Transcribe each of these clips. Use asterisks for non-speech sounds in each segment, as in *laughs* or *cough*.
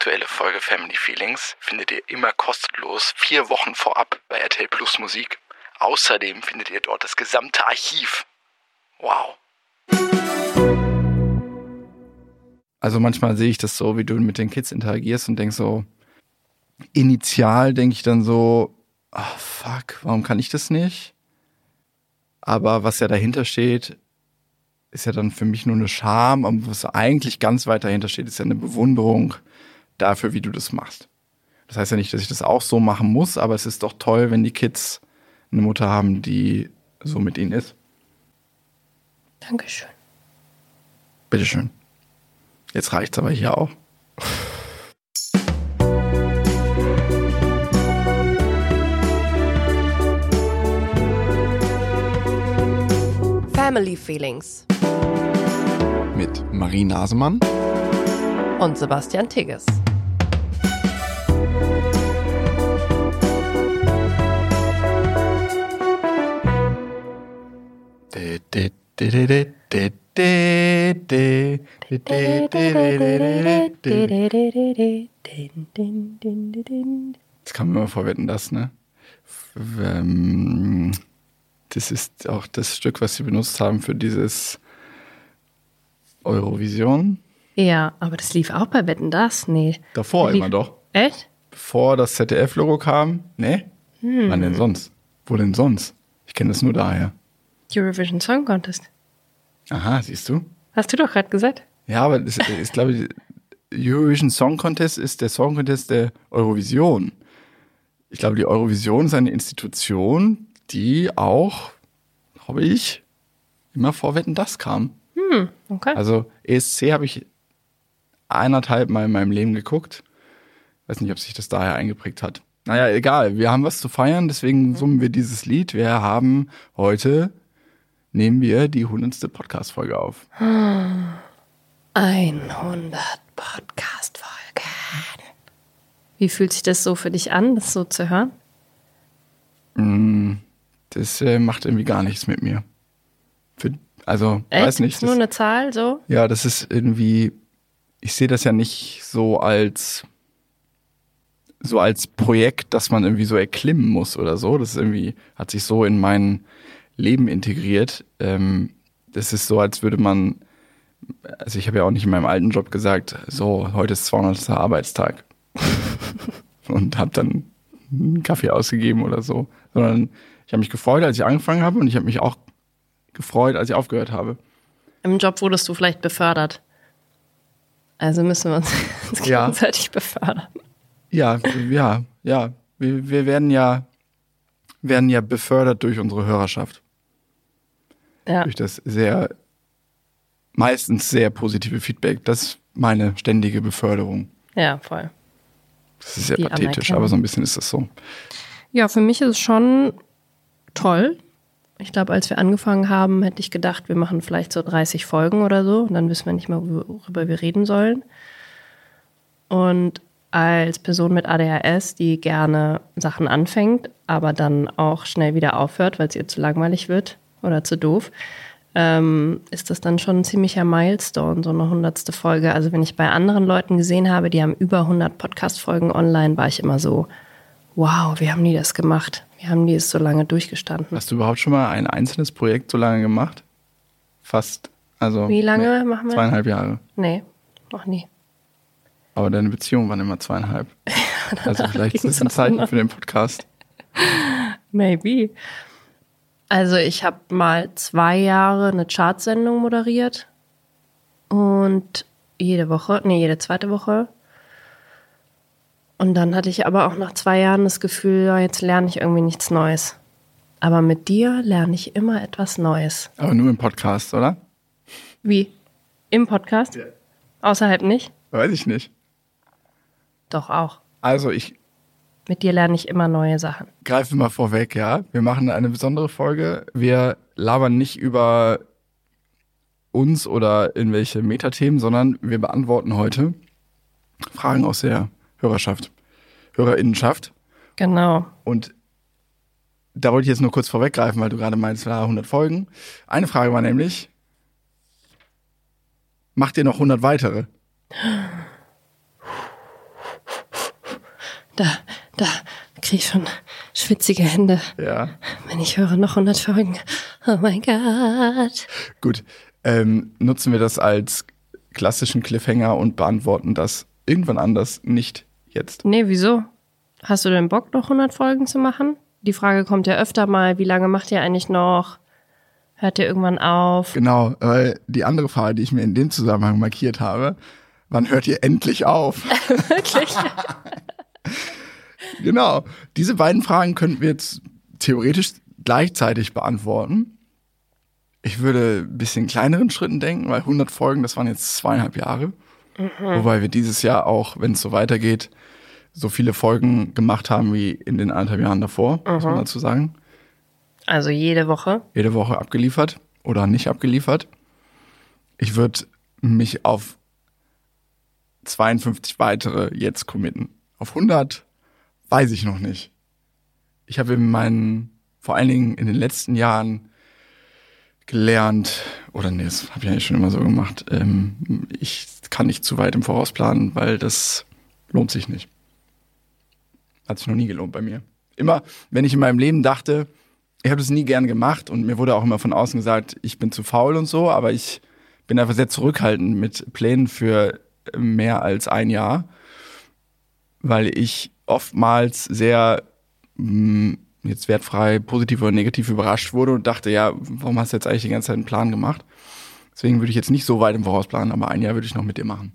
aktuelle Folge Family Feelings findet ihr immer kostenlos vier Wochen vorab bei RTL Plus Musik. Außerdem findet ihr dort das gesamte Archiv. Wow. Also manchmal sehe ich das so, wie du mit den Kids interagierst und denk so, initial denke ich dann so, oh, fuck, warum kann ich das nicht? Aber was ja dahinter steht, ist ja dann für mich nur eine Scham. Und was eigentlich ganz weit dahinter steht, ist ja eine Bewunderung dafür, wie du das machst. Das heißt ja nicht, dass ich das auch so machen muss, aber es ist doch toll, wenn die Kids eine Mutter haben, die so mit ihnen ist. Dankeschön. Bitteschön. Jetzt reicht's aber hier auch. Family Feelings. Mit Marie Nasemann und Sebastian Tigges. Das kann man mal vorwetten, das, ne? Ähm, das ist auch das Stück, was sie benutzt haben für dieses Eurovision. Ja, aber das lief auch bei Wetten das? Nee. Davor immer doch. Echt? Bevor das ZDF-Logo kam? Nee? Hm. Wann denn sonst? Wo denn sonst? Ich kenne das nur daher. Eurovision Song Contest. Aha, siehst du? Hast du doch gerade gesagt. Ja, aber das ist, glaube ich, Eurovision Song Contest ist der Song Contest der Eurovision. Ich glaube, die Eurovision ist eine Institution, die auch, glaube ich, immer vor Wetten das kam. Hm, okay. Also ESC habe ich eineinhalb Mal in meinem Leben geguckt. Weiß nicht, ob sich das daher eingeprägt hat. Naja, egal. Wir haben was zu feiern, deswegen summen wir dieses Lied. Wir haben heute, nehmen wir die hundertste Podcast-Folge auf. 100 Podcast-Folgen. Wie fühlt sich das so für dich an, das so zu hören? Mm, das äh, macht irgendwie gar nichts mit mir. Für, also, Echt? weiß nicht. Ist nur eine Zahl so? Ja, das ist irgendwie, ich sehe das ja nicht so als so als Projekt, das man irgendwie so erklimmen muss oder so. Das ist irgendwie, hat sich so in mein Leben integriert. Ähm, das ist so, als würde man, also ich habe ja auch nicht in meinem alten Job gesagt, so, heute ist 200. Arbeitstag. *laughs* und habe dann einen Kaffee ausgegeben oder so. Sondern ich habe mich gefreut, als ich angefangen habe und ich habe mich auch gefreut, als ich aufgehört habe. Im Job wurdest du vielleicht befördert. Also müssen wir uns *laughs* Ja. gegenseitig befördern. Ja, ja, ja. Wir, wir werden ja werden ja befördert durch unsere Hörerschaft. Ja. Durch das sehr meistens sehr positive Feedback. Das ist meine ständige Beförderung. ja, voll. Das ist sehr Die pathetisch, aber so ein bisschen ist das so. Ja, für mich ist es schon toll. Ich glaube, als wir angefangen haben, hätte ich gedacht, wir machen vielleicht so 30 Folgen oder so. Und dann wissen wir nicht mehr, worüber wir reden sollen. Und als Person mit ADHS, die gerne Sachen anfängt, aber dann auch schnell wieder aufhört, weil es ihr zu langweilig wird oder zu doof, ähm, ist das dann schon ein ziemlicher Milestone, so eine hundertste Folge. Also wenn ich bei anderen Leuten gesehen habe, die haben über 100 Podcast-Folgen online, war ich immer so, wow, wie haben die das gemacht? Wie haben die es so lange durchgestanden? Hast du überhaupt schon mal ein einzelnes Projekt so lange gemacht? Fast. Also Wie lange nee, machen wir? Zweieinhalb Jahre. Nee, noch nie. Aber deine Beziehungen waren immer zweieinhalb. *laughs* Also vielleicht ist das ein Zeichen noch. für den Podcast. Maybe. Also ich habe mal zwei Jahre eine Chartsendung moderiert und jede Woche, nee, jede zweite Woche. Und dann hatte ich aber auch nach zwei Jahren das Gefühl, ja, jetzt lerne ich irgendwie nichts Neues. Aber mit dir lerne ich immer etwas Neues. Aber nur im Podcast, oder? Wie? Im Podcast? Außerhalb nicht? Weiß ich nicht. Doch auch. Also ich Mit dir lerne ich immer neue Sachen. greife mal vorweg, ja. Wir machen eine besondere Folge. Wir labern nicht über uns oder irgendwelche Metathemen, sondern wir beantworten heute Fragen aus der Hörerschaft, Hörerinnenschaft. Genau. Und da wollte ich jetzt nur kurz vorweggreifen, weil du gerade meinst, ja, 100 Folgen. Eine Frage war nämlich, macht ihr noch 100 weitere? da, da kriege ich schon schwitzige Hände, Ja. wenn ich höre noch 100 Folgen. Oh mein Gott. Gut. Ähm, nutzen wir das als klassischen Cliffhanger und beantworten das irgendwann anders, nicht jetzt. Nee, wieso? Hast du denn Bock, noch 100 Folgen zu machen? Die Frage kommt ja öfter mal, wie lange macht ihr eigentlich noch? Hört ihr irgendwann auf? Genau, weil die andere Frage, die ich mir in dem Zusammenhang markiert habe, wann hört ihr endlich auf? *laughs* Wirklich? *laughs* Genau. Diese beiden Fragen könnten wir jetzt theoretisch gleichzeitig beantworten. Ich würde ein bisschen kleineren Schritten denken, weil 100 Folgen, das waren jetzt zweieinhalb Jahre. Wobei wir dieses Jahr auch, wenn es so weitergeht, so viele Folgen gemacht haben wie in den anderthalb Jahren davor, muss man dazu sagen. Also jede Woche. Jede Woche abgeliefert oder nicht abgeliefert. Ich würde mich auf 52 weitere jetzt committen. Auf 100 weiß ich noch nicht. Ich habe in meinen, vor allen Dingen in den letzten Jahren gelernt, oder nee, das habe ich eigentlich schon immer so gemacht, ähm, ich kann nicht zu weit im Voraus planen, weil das lohnt sich nicht. Hat sich noch nie gelohnt bei mir. Immer, wenn ich in meinem Leben dachte, ich habe das nie gern gemacht und mir wurde auch immer von außen gesagt, ich bin zu faul und so, aber ich bin einfach sehr zurückhaltend mit Plänen für mehr als ein Jahr, weil ich oftmals sehr mh, jetzt wertfrei positiv oder negativ überrascht wurde und dachte, ja, warum hast du jetzt eigentlich die ganze Zeit einen Plan gemacht? Deswegen würde ich jetzt nicht so weit im Voraus planen, aber ein Jahr würde ich noch mit dir machen.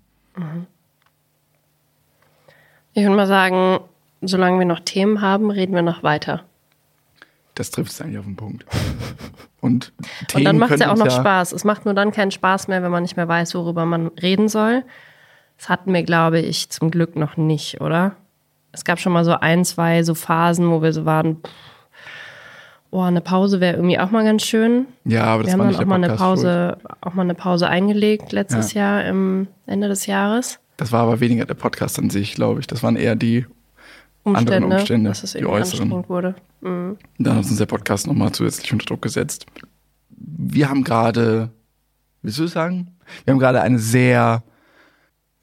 Ich würde mal sagen, solange wir noch Themen haben, reden wir noch weiter. Das trifft es eigentlich auf den Punkt. Und, *laughs* Und Themen dann macht es ja auch noch Spaß. Es macht nur dann keinen Spaß mehr, wenn man nicht mehr weiß, worüber man reden soll. Das hatten wir, glaube ich, zum Glück noch nicht, oder? Es gab schon mal so ein, zwei so Phasen, wo wir so waren, pff, oh, eine Pause wäre irgendwie auch mal ganz schön. Ja, aber das wir haben war dann nicht auch mal, eine Podcast schuld. Pause, auch mal eine Pause eingelegt letztes Jahr im Ende des Jahres. Das war aber weniger der Podcast an sich, glaube ich. Das waren eher die Umstände, Andere Umstände, dass es die äußeren. wurde. Mhm. Dann hat uns der Podcast nochmal zusätzlich unter Druck gesetzt. Wir haben gerade, willst du es sagen? Wir haben gerade eine sehr,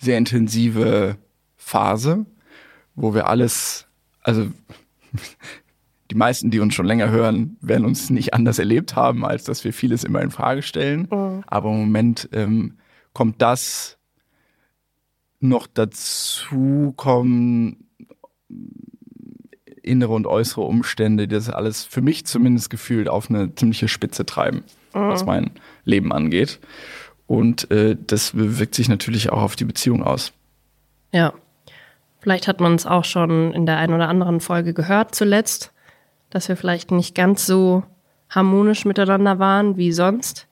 sehr intensive Phase, wo wir alles, also *laughs* die meisten, die uns schon länger hören, werden uns nicht anders erlebt haben, als dass wir vieles immer in Frage stellen. Aber im Moment ähm, kommt das noch dazu, kommen innere und äußere Umstände, die das alles für mich zumindest gefühlt auf eine ziemliche Spitze treiben, was mein Leben angeht. Und äh, das wirkt sich natürlich auch auf die Beziehung aus. Ja. Vielleicht hat man es auch schon in der einen oder anderen Folge gehört zuletzt, dass wir vielleicht nicht ganz so harmonisch miteinander waren wie sonst.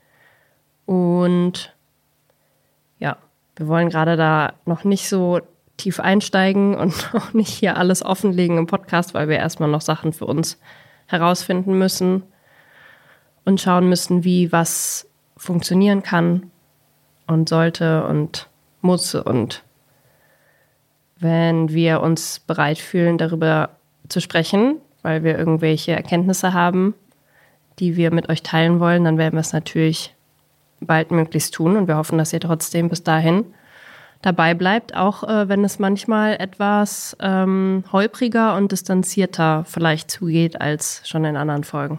Und ja, wir wollen gerade da noch nicht so tief einsteigen *laughs* und auch nicht hier alles offenlegen im Podcast, weil wir erstmal noch Sachen für uns herausfinden müssen und schauen müssen, wie was funktionieren kann und sollte und muss und wenn wir uns bereit fühlen, darüber zu sprechen, weil wir irgendwelche Erkenntnisse haben, die wir mit euch teilen wollen, dann werden wir es natürlich bald möglichst tun und wir hoffen, dass ihr trotzdem bis dahin dabei bleibt, auch äh, wenn es manchmal etwas ähm, holpriger und distanzierter vielleicht zugeht als schon in anderen Folgen.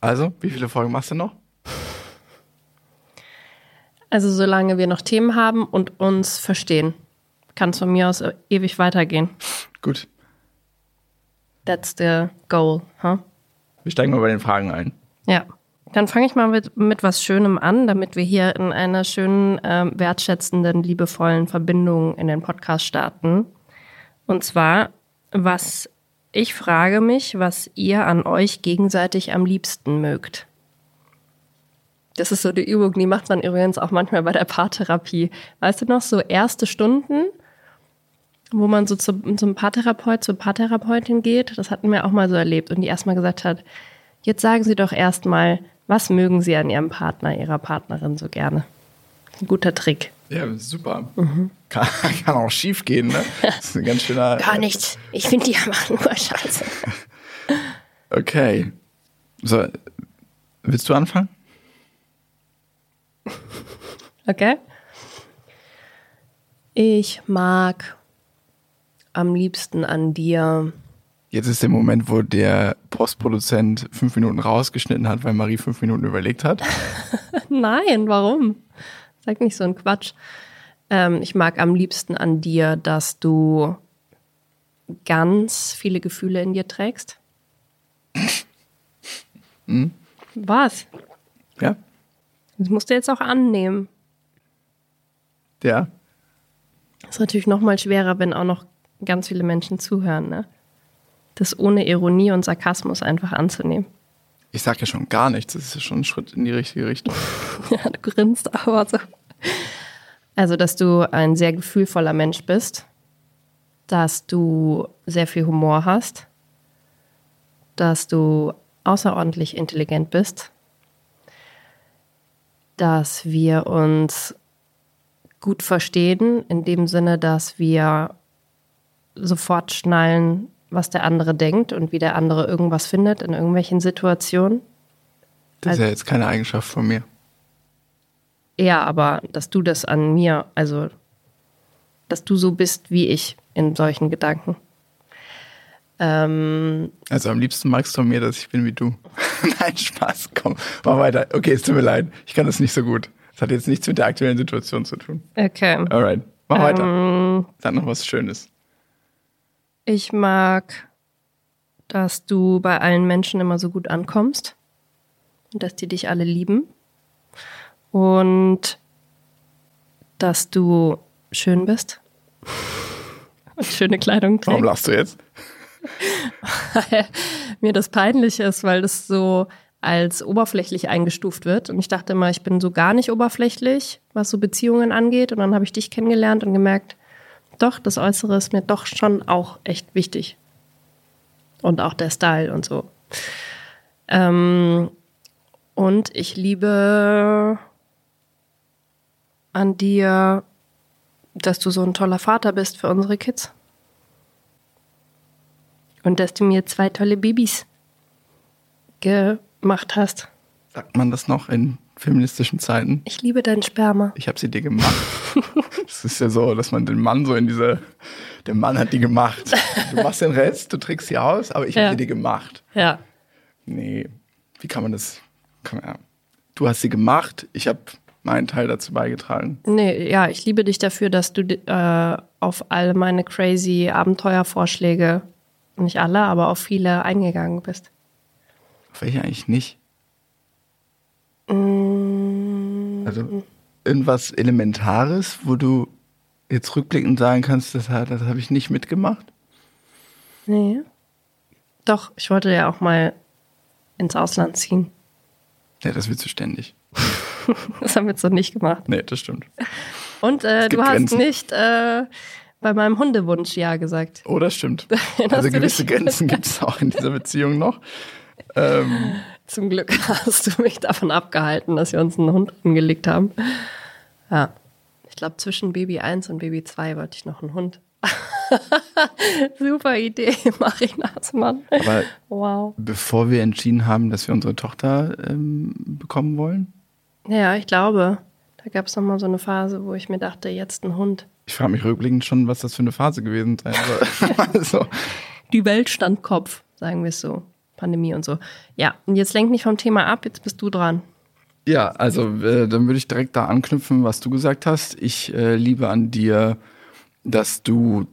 Also, wie viele Folgen machst du noch? Also solange wir noch Themen haben und uns verstehen, kann es von mir aus äh, ewig weitergehen. Gut, That's the goal, huh? wir steigen mal bei den Fragen ein. Ja. Dann fange ich mal mit, mit was Schönem an, damit wir hier in einer schönen, ähm, wertschätzenden, liebevollen Verbindung in den Podcast starten. Und zwar, was ich frage mich, was ihr an euch gegenseitig am liebsten mögt. Das ist so die Übung, die macht man übrigens auch manchmal bei der Paartherapie. Weißt du noch, so erste Stunden, wo man so zum, zum Paartherapeut, zur Paartherapeutin geht, das hatten wir auch mal so erlebt und die erstmal gesagt hat, jetzt sagen Sie doch erstmal, was mögen Sie an Ihrem Partner, Ihrer Partnerin so gerne? Ein guter Trick. Ja, super. Kann, *laughs* kann auch schief gehen, ne? Das ist ein ganz schöner. *laughs* Gar nichts. Ich finde, die machen nur Scheiße. *laughs* Okay. So, willst du anfangen? *laughs* Okay? Ich mag am liebsten an dir. Jetzt ist der Moment, wo der Postproduzent fünf Minuten rausgeschnitten hat, weil Marie fünf Minuten überlegt hat. *laughs* Nein, warum? Sag nicht so ein Quatsch. Ähm, ich mag am liebsten an dir, dass du ganz viele Gefühle in dir trägst. *laughs* Hm? Was? Ja? Das musst du jetzt auch annehmen. Ja. ist natürlich noch mal schwerer, wenn auch noch ganz viele Menschen zuhören, ne? Das ohne Ironie und Sarkasmus einfach anzunehmen. Ich sag ja schon gar nichts. Das ist ja schon ein Schritt in die richtige Richtung. *laughs* ja, du grinst aber so. Also, dass du ein sehr gefühlvoller Mensch bist, dass du sehr viel Humor hast, dass du außerordentlich intelligent bist, dass wir uns gut verstehen, in dem Sinne, dass wir sofort schnallen, was der andere denkt und wie der andere irgendwas findet in irgendwelchen Situationen. Das ist ja jetzt keine Eigenschaft von mir. Ja, aber dass du das an mir, also dass du so bist wie ich in solchen Gedanken. Ähm, also am liebsten magst du mir, dass ich bin wie du. *laughs* Nein, Spaß, komm, mach weiter. Okay, es tut mir leid, ich kann das nicht so gut. Das hat jetzt nichts mit der aktuellen Situation zu tun. Okay. Alright, mach ähm, weiter. Sag noch was Schönes. Ich mag, dass du bei allen Menschen immer so gut ankommst und dass die dich alle lieben und dass du schön bist *laughs* und schöne Kleidung trägst. Warum lachst du jetzt? Weil mir das peinlich ist, weil das so als oberflächlich eingestuft wird. Und ich dachte immer, ich bin so gar nicht oberflächlich, was so Beziehungen angeht. Und dann habe ich dich kennengelernt und gemerkt, doch, das Äußere ist mir doch schon auch echt wichtig. Und auch der Style und so. Ähm, und ich liebe an dir, dass du so ein toller Vater bist für unsere Kids. Und dass du mir zwei tolle Babys gemacht hast. Sagt man das noch in feministischen Zeiten? Ich liebe dein Sperma. Ich habe sie dir gemacht. *laughs* Es ist ja so, dass man den Mann so in diese, der Mann hat die gemacht. Du machst den Rest, du trägst sie aus, aber ich ja. habe sie dir gemacht. Ja. Nee, wie kann man das? Kann man, ja. Du hast sie gemacht, ich habe meinen Teil dazu beigetragen. Nee, ja, ich liebe dich dafür, dass du äh, auf all meine crazy Abenteuervorschläge, nicht alle, aber auf viele eingegangen bist. Auf welche eigentlich nicht? Mm. Also irgendwas Elementares, wo du jetzt rückblickend sagen kannst, das, das habe ich nicht mitgemacht? Nee. Doch, ich wollte ja auch mal ins Ausland ziehen. Ja, das willst du ständig. *laughs* das haben wir jetzt noch nicht gemacht. Nee, das stimmt. Und äh, du hast Grenzen. nicht äh, bei meinem Hundewunsch Ja gesagt. Oh, das stimmt. *laughs* also gewisse Grenzen *laughs* gibt es auch in dieser Beziehung noch. Ähm, Zum Glück *laughs* hast du mich davon abgehalten, dass wir uns einen Hund angelegt haben. Ja. Ich glaube, zwischen Baby 1 und Baby 2 wollte ich noch einen Hund. Super Idee, Marina Hasemann. Aber wow. bevor wir entschieden haben, dass wir unsere Tochter ähm, bekommen wollen? Ja, ich glaube. Da gab es nochmal so eine Phase, wo ich mir dachte, jetzt ein Hund. Ich frage mich rückblickend schon, was das für eine Phase gewesen sein soll. *laughs* also. Die Welt stand Kopf, sagen wir es so. Pandemie und so. Ja, und jetzt lenk mich vom Thema ab, jetzt bist du dran. Ja, also äh, dann würde ich direkt da anknüpfen, was du gesagt hast. Ich äh, liebe an dir, dass du,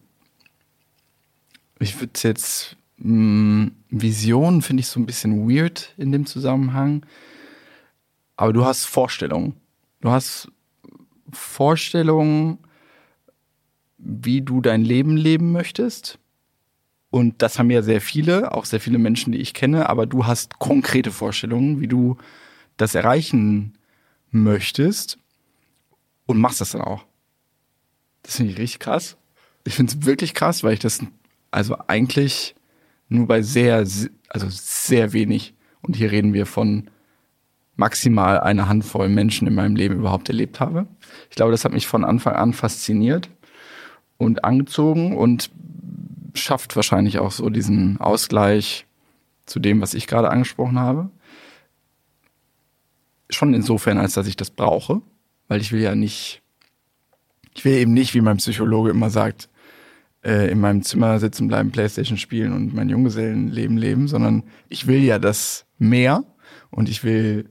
ich würde es jetzt, mh, hm, Vision finde ich so ein bisschen weird in dem Zusammenhang, aber du hast Vorstellungen. Du hast Vorstellungen, wie du dein Leben leben möchtest. Und das haben ja sehr viele, auch sehr viele Menschen, die ich kenne, aber du hast konkrete Vorstellungen, wie du das erreichen möchtest und machst das dann auch. Das finde ich richtig krass. Ich finde es wirklich krass, weil ich das also eigentlich nur bei sehr, also sehr wenig, und hier reden wir von maximal einer Handvoll Menschen in meinem Leben überhaupt erlebt habe. Ich glaube, das hat mich von Anfang an fasziniert und angezogen und schafft wahrscheinlich auch so diesen Ausgleich zu dem, was ich gerade angesprochen habe. Schon insofern, als dass ich das brauche, weil ich will ja nicht, ich will eben nicht, wie mein Psychologe immer sagt, äh, in meinem Zimmer sitzen bleiben, Playstation spielen und mein Junggesellenleben leben, sondern ich will ja das mehr und ich will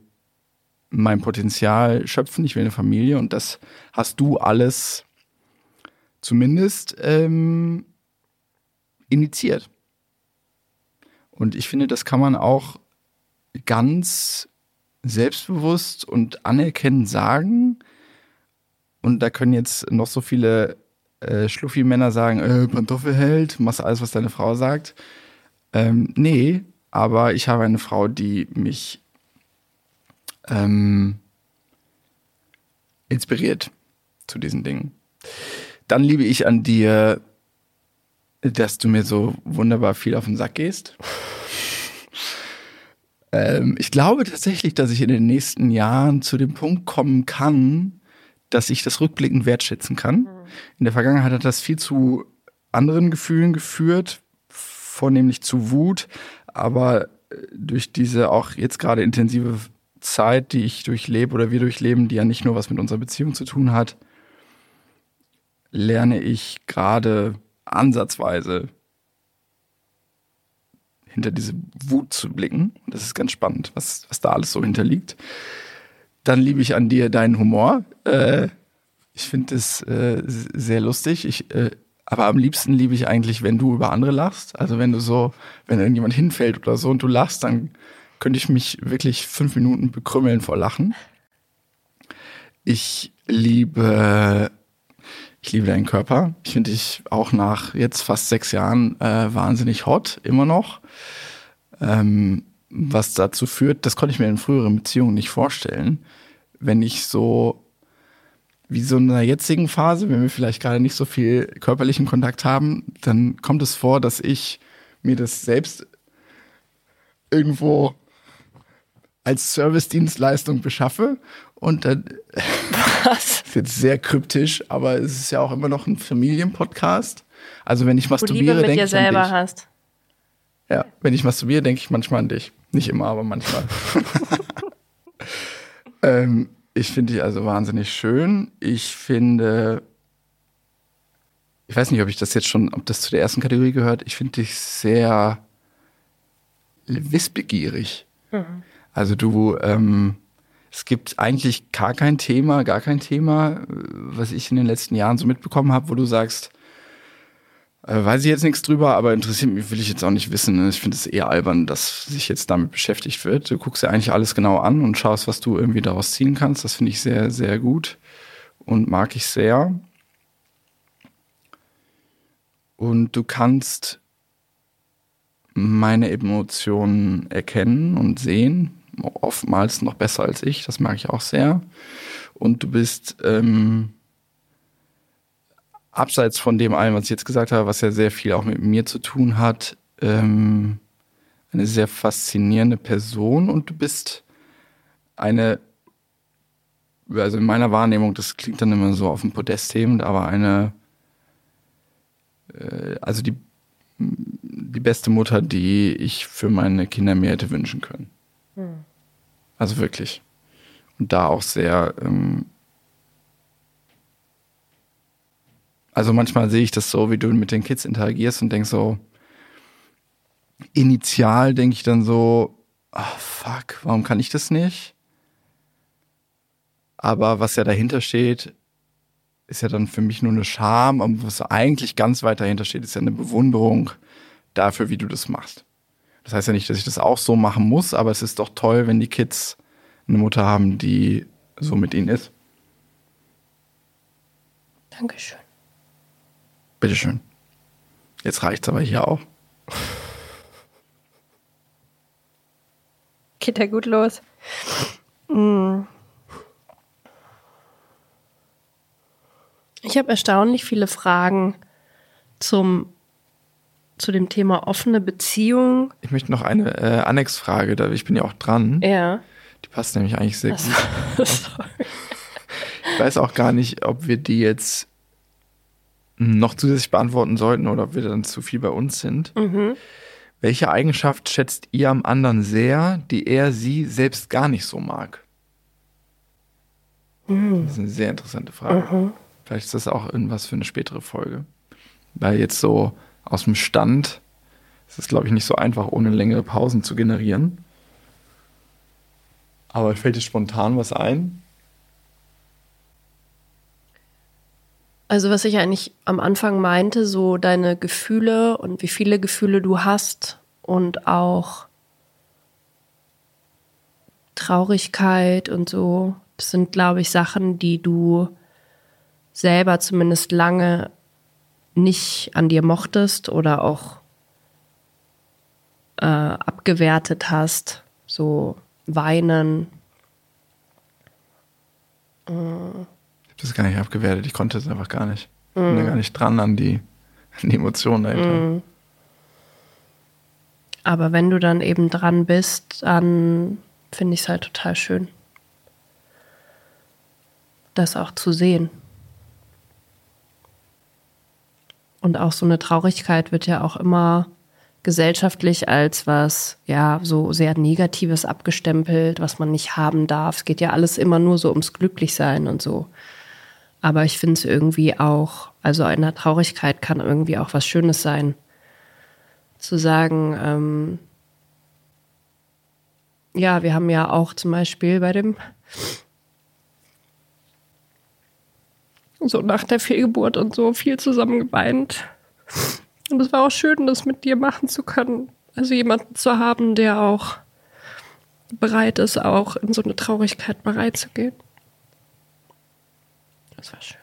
mein Potenzial schöpfen, ich will eine Familie und das hast du alles zumindest ähm, initiiert. Und ich finde, das kann man auch ganz selbstbewusst und anerkennend sagen. Und da können jetzt noch so viele äh, Schluffi-Männer sagen, äh, Pantoffelheld, machst alles, was deine Frau sagt. Ähm, nee, aber ich habe eine Frau, die mich ähm, inspiriert zu diesen Dingen. Dann liebe ich an dir, dass du mir so wunderbar viel auf den Sack gehst. ähm, ich glaube tatsächlich, dass ich in den nächsten Jahren zu dem Punkt kommen kann, dass ich das rückblickend wertschätzen kann. In der Vergangenheit hat das viel zu anderen Gefühlen geführt, vornehmlich zu Wut, aber äh, durch diese auch jetzt gerade intensive Zeit, die ich durchlebe oder wir durchleben, die ja nicht nur was mit unserer Beziehung zu tun hat, lerne ich gerade ansatzweise hinter diese Wut zu blicken. Das ist ganz spannend, was, was da alles so hinterliegt. Dann liebe ich an dir deinen Humor. Äh, ich finde es äh, sehr lustig. Ich, äh, aber am liebsten liebe ich eigentlich, wenn du über andere lachst. Also wenn du so, wenn irgendjemand hinfällt oder so und du lachst, dann könnte ich mich wirklich fünf Minuten bekrümmeln vor Lachen. Ich liebe, ich liebe deinen Körper. Ich finde dich auch nach jetzt fast sechs Jahren äh, wahnsinnig hot, immer noch. Ähm, was dazu führt, das konnte ich mir in früheren Beziehungen nicht vorstellen, wenn ich so wie so in einer jetzigen Phase, wenn wir vielleicht gerade nicht so viel körperlichen Kontakt haben, dann kommt es vor, dass ich mir das selbst irgendwo als Service-Dienstleistung beschaffe und dann Was? *laughs* ist jetzt sehr kryptisch, aber es ist ja auch immer noch ein Familienpodcast. Also wenn ich masturbiere, denke dir ich an selber dich. hast. Ja, wenn ich masturbiere, denke ich manchmal an dich. Nicht immer, aber manchmal. *laughs* ähm, ich finde dich also wahnsinnig schön. Ich finde, ich weiß nicht, ob ich das jetzt schon, ob das zu der ersten Kategorie gehört. Ich finde dich sehr wissbegierig. Also du, ähm, es gibt eigentlich gar kein Thema, gar kein Thema, äh, was ich in den letzten Jahren so mitbekommen habe, wo du sagst, äh, weiß ich jetzt nichts drüber, aber interessiert mich, will ich jetzt auch nicht wissen. ne? Ich finde es eher albern, dass sich jetzt damit beschäftigt wird. Du guckst ja eigentlich alles genau an und schaust, was du irgendwie daraus ziehen kannst. Das finde ich sehr, sehr gut und mag ich sehr. Und du kannst meine Emotionen erkennen und sehen. Oftmals noch besser als ich, das mag ich auch sehr. Und du bist ähm, abseits von dem allem, was ich jetzt gesagt habe, was ja sehr viel auch mit mir zu tun hat, ähm, eine sehr faszinierende Person und du bist eine, also in meiner Wahrnehmung, das klingt dann immer so auf dem Podest hebend, aber eine, äh, also die, die beste Mutter, die ich für meine Kinder mir hätte wünschen können. Also wirklich. Und da auch sehr, ähm, also manchmal sehe ich das so, wie du mit den Kids interagierst und denk so, initial denke ich dann so, ah fuck, warum kann ich das nicht? Aber was ja dahinter steht, ist ja dann für mich nur eine Scham. Und was eigentlich ganz weit dahinter steht, ist ja eine Bewunderung dafür, wie du das machst. Das heißt ja nicht, dass ich das auch so machen muss, aber es ist doch toll, wenn die Kids eine Mutter haben, die so mit ihnen ist. Dankeschön. Bitteschön. Jetzt reicht's aber hier auch. Geht ja gut los. Mm. Ich habe erstaunlich viele Fragen zum, zu dem Thema offene Beziehung. Ich möchte noch eine äh, Annexfrage, da ich bin ja auch dran. Ja. Die passt nämlich eigentlich sehr Also, gut. *laughs* sorry. Ich weiß auch gar nicht, ob wir die jetzt noch zusätzlich beantworten sollten oder ob wir dann zu viel bei uns sind. Welche Eigenschaft schätzt ihr am anderen sehr, die er sie selbst gar nicht so mag? Das ist eine sehr interessante Frage. Vielleicht ist das auch irgendwas für eine spätere Folge. Weil jetzt so aus dem Stand ist es, glaube ich, nicht so einfach, ohne längere Pausen zu generieren. Aber fällt dir spontan was ein? Also was ich eigentlich am Anfang meinte, so deine Gefühle und wie viele Gefühle du hast und auch Traurigkeit und so, das sind, glaube ich, Sachen, die du selber zumindest lange nicht an dir mochtest oder auch äh, abgewertet hast. So weinen. Ich habe das gar nicht abgewertet, ich konnte es einfach gar nicht. Ich bin da gar nicht dran an die, an die Emotionen dahinter. Aber wenn du dann eben dran bist, dann finde ich es halt total schön, das auch zu sehen. Und auch so eine Traurigkeit wird ja auch immer gesellschaftlich als was, ja, so sehr Negatives abgestempelt, was man nicht haben darf. Es geht ja alles immer nur so ums Glücklichsein und so. Aber ich finde es irgendwie auch, also in der Traurigkeit kann irgendwie auch was Schönes sein. Zu sagen, ähm, ja, wir haben ja auch zum Beispiel bei dem, so nach der Fehlgeburt und so viel zusammen geweint. Und es war auch schön, das mit dir machen zu können. Also jemanden zu haben, der auch bereit ist, auch in so eine Traurigkeit bereit zu gehen. Das war schön.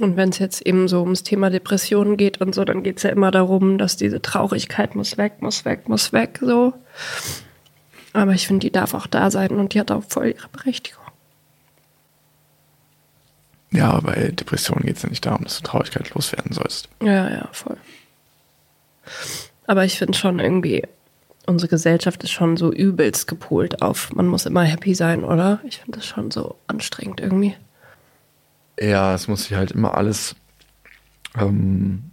Und wenn es jetzt eben so ums Thema Depressionen geht und so, dann geht es ja immer darum, dass diese Traurigkeit muss weg, muss weg, muss weg, so. Aber ich finde, die darf auch da sein und die hat auch voll ihre Berechtigung. Ja, bei Depressionen geht es ja nicht darum, dass du Traurigkeit loswerden sollst. Ja, ja, voll. Aber ich finde schon irgendwie, unsere Gesellschaft ist schon so übelst gepolt auf, man muss immer happy sein, oder? Ich finde das schon so anstrengend irgendwie. Ja, es muss sich halt immer alles ähm,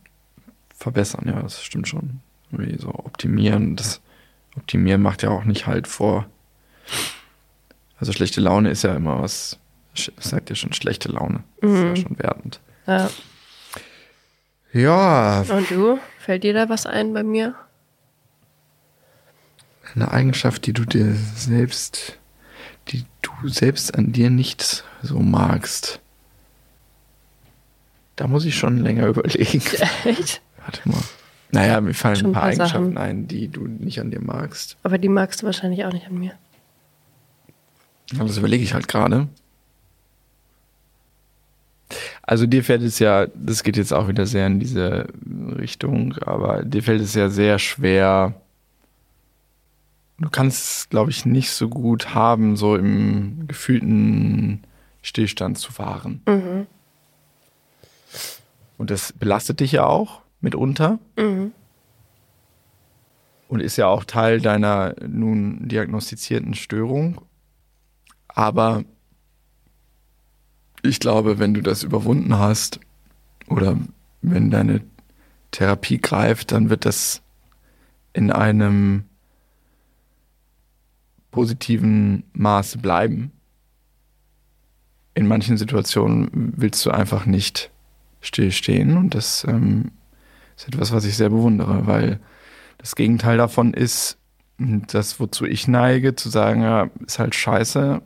verbessern, ja, das stimmt schon. Irgendwie so optimieren. Das Optimieren macht ja auch nicht halt vor. Also schlechte Laune ist ja immer was, sagt ja schon schlechte Laune. Das ist ja schon wertend. Ja. Ja, Und du? Fällt dir da was ein bei mir? eine Eigenschaft, die du dir selbst, die du selbst an dir nicht so magst. Da muss ich schon länger *laughs* überlegen. Echt? Warte mal. Naja, mir fallen ein ein paar paar Eigenschaften Sachen. ein, die du nicht an dir magst. Aber die magst du wahrscheinlich auch nicht an mir. Aber Das überlege ich halt gerade. Also dir fällt es ja, das geht jetzt auch wieder sehr in diese Richtung, aber dir fällt es ja sehr schwer. Du kannst es, glaube ich, nicht so gut haben, so im gefühlten Stillstand zu fahren. Und das belastet dich ja auch mitunter. Und ist ja auch Teil deiner nun diagnostizierten Störung. Aber ich glaube, wenn du das überwunden hast oder wenn deine Therapie greift, dann wird das in einem positiven Maße bleiben. In manchen Situationen willst du einfach nicht stillstehen und das ähm, ist etwas, was ich sehr bewundere, weil das Gegenteil davon ist, das, wozu ich neige, zu sagen, ja, ist halt scheiße,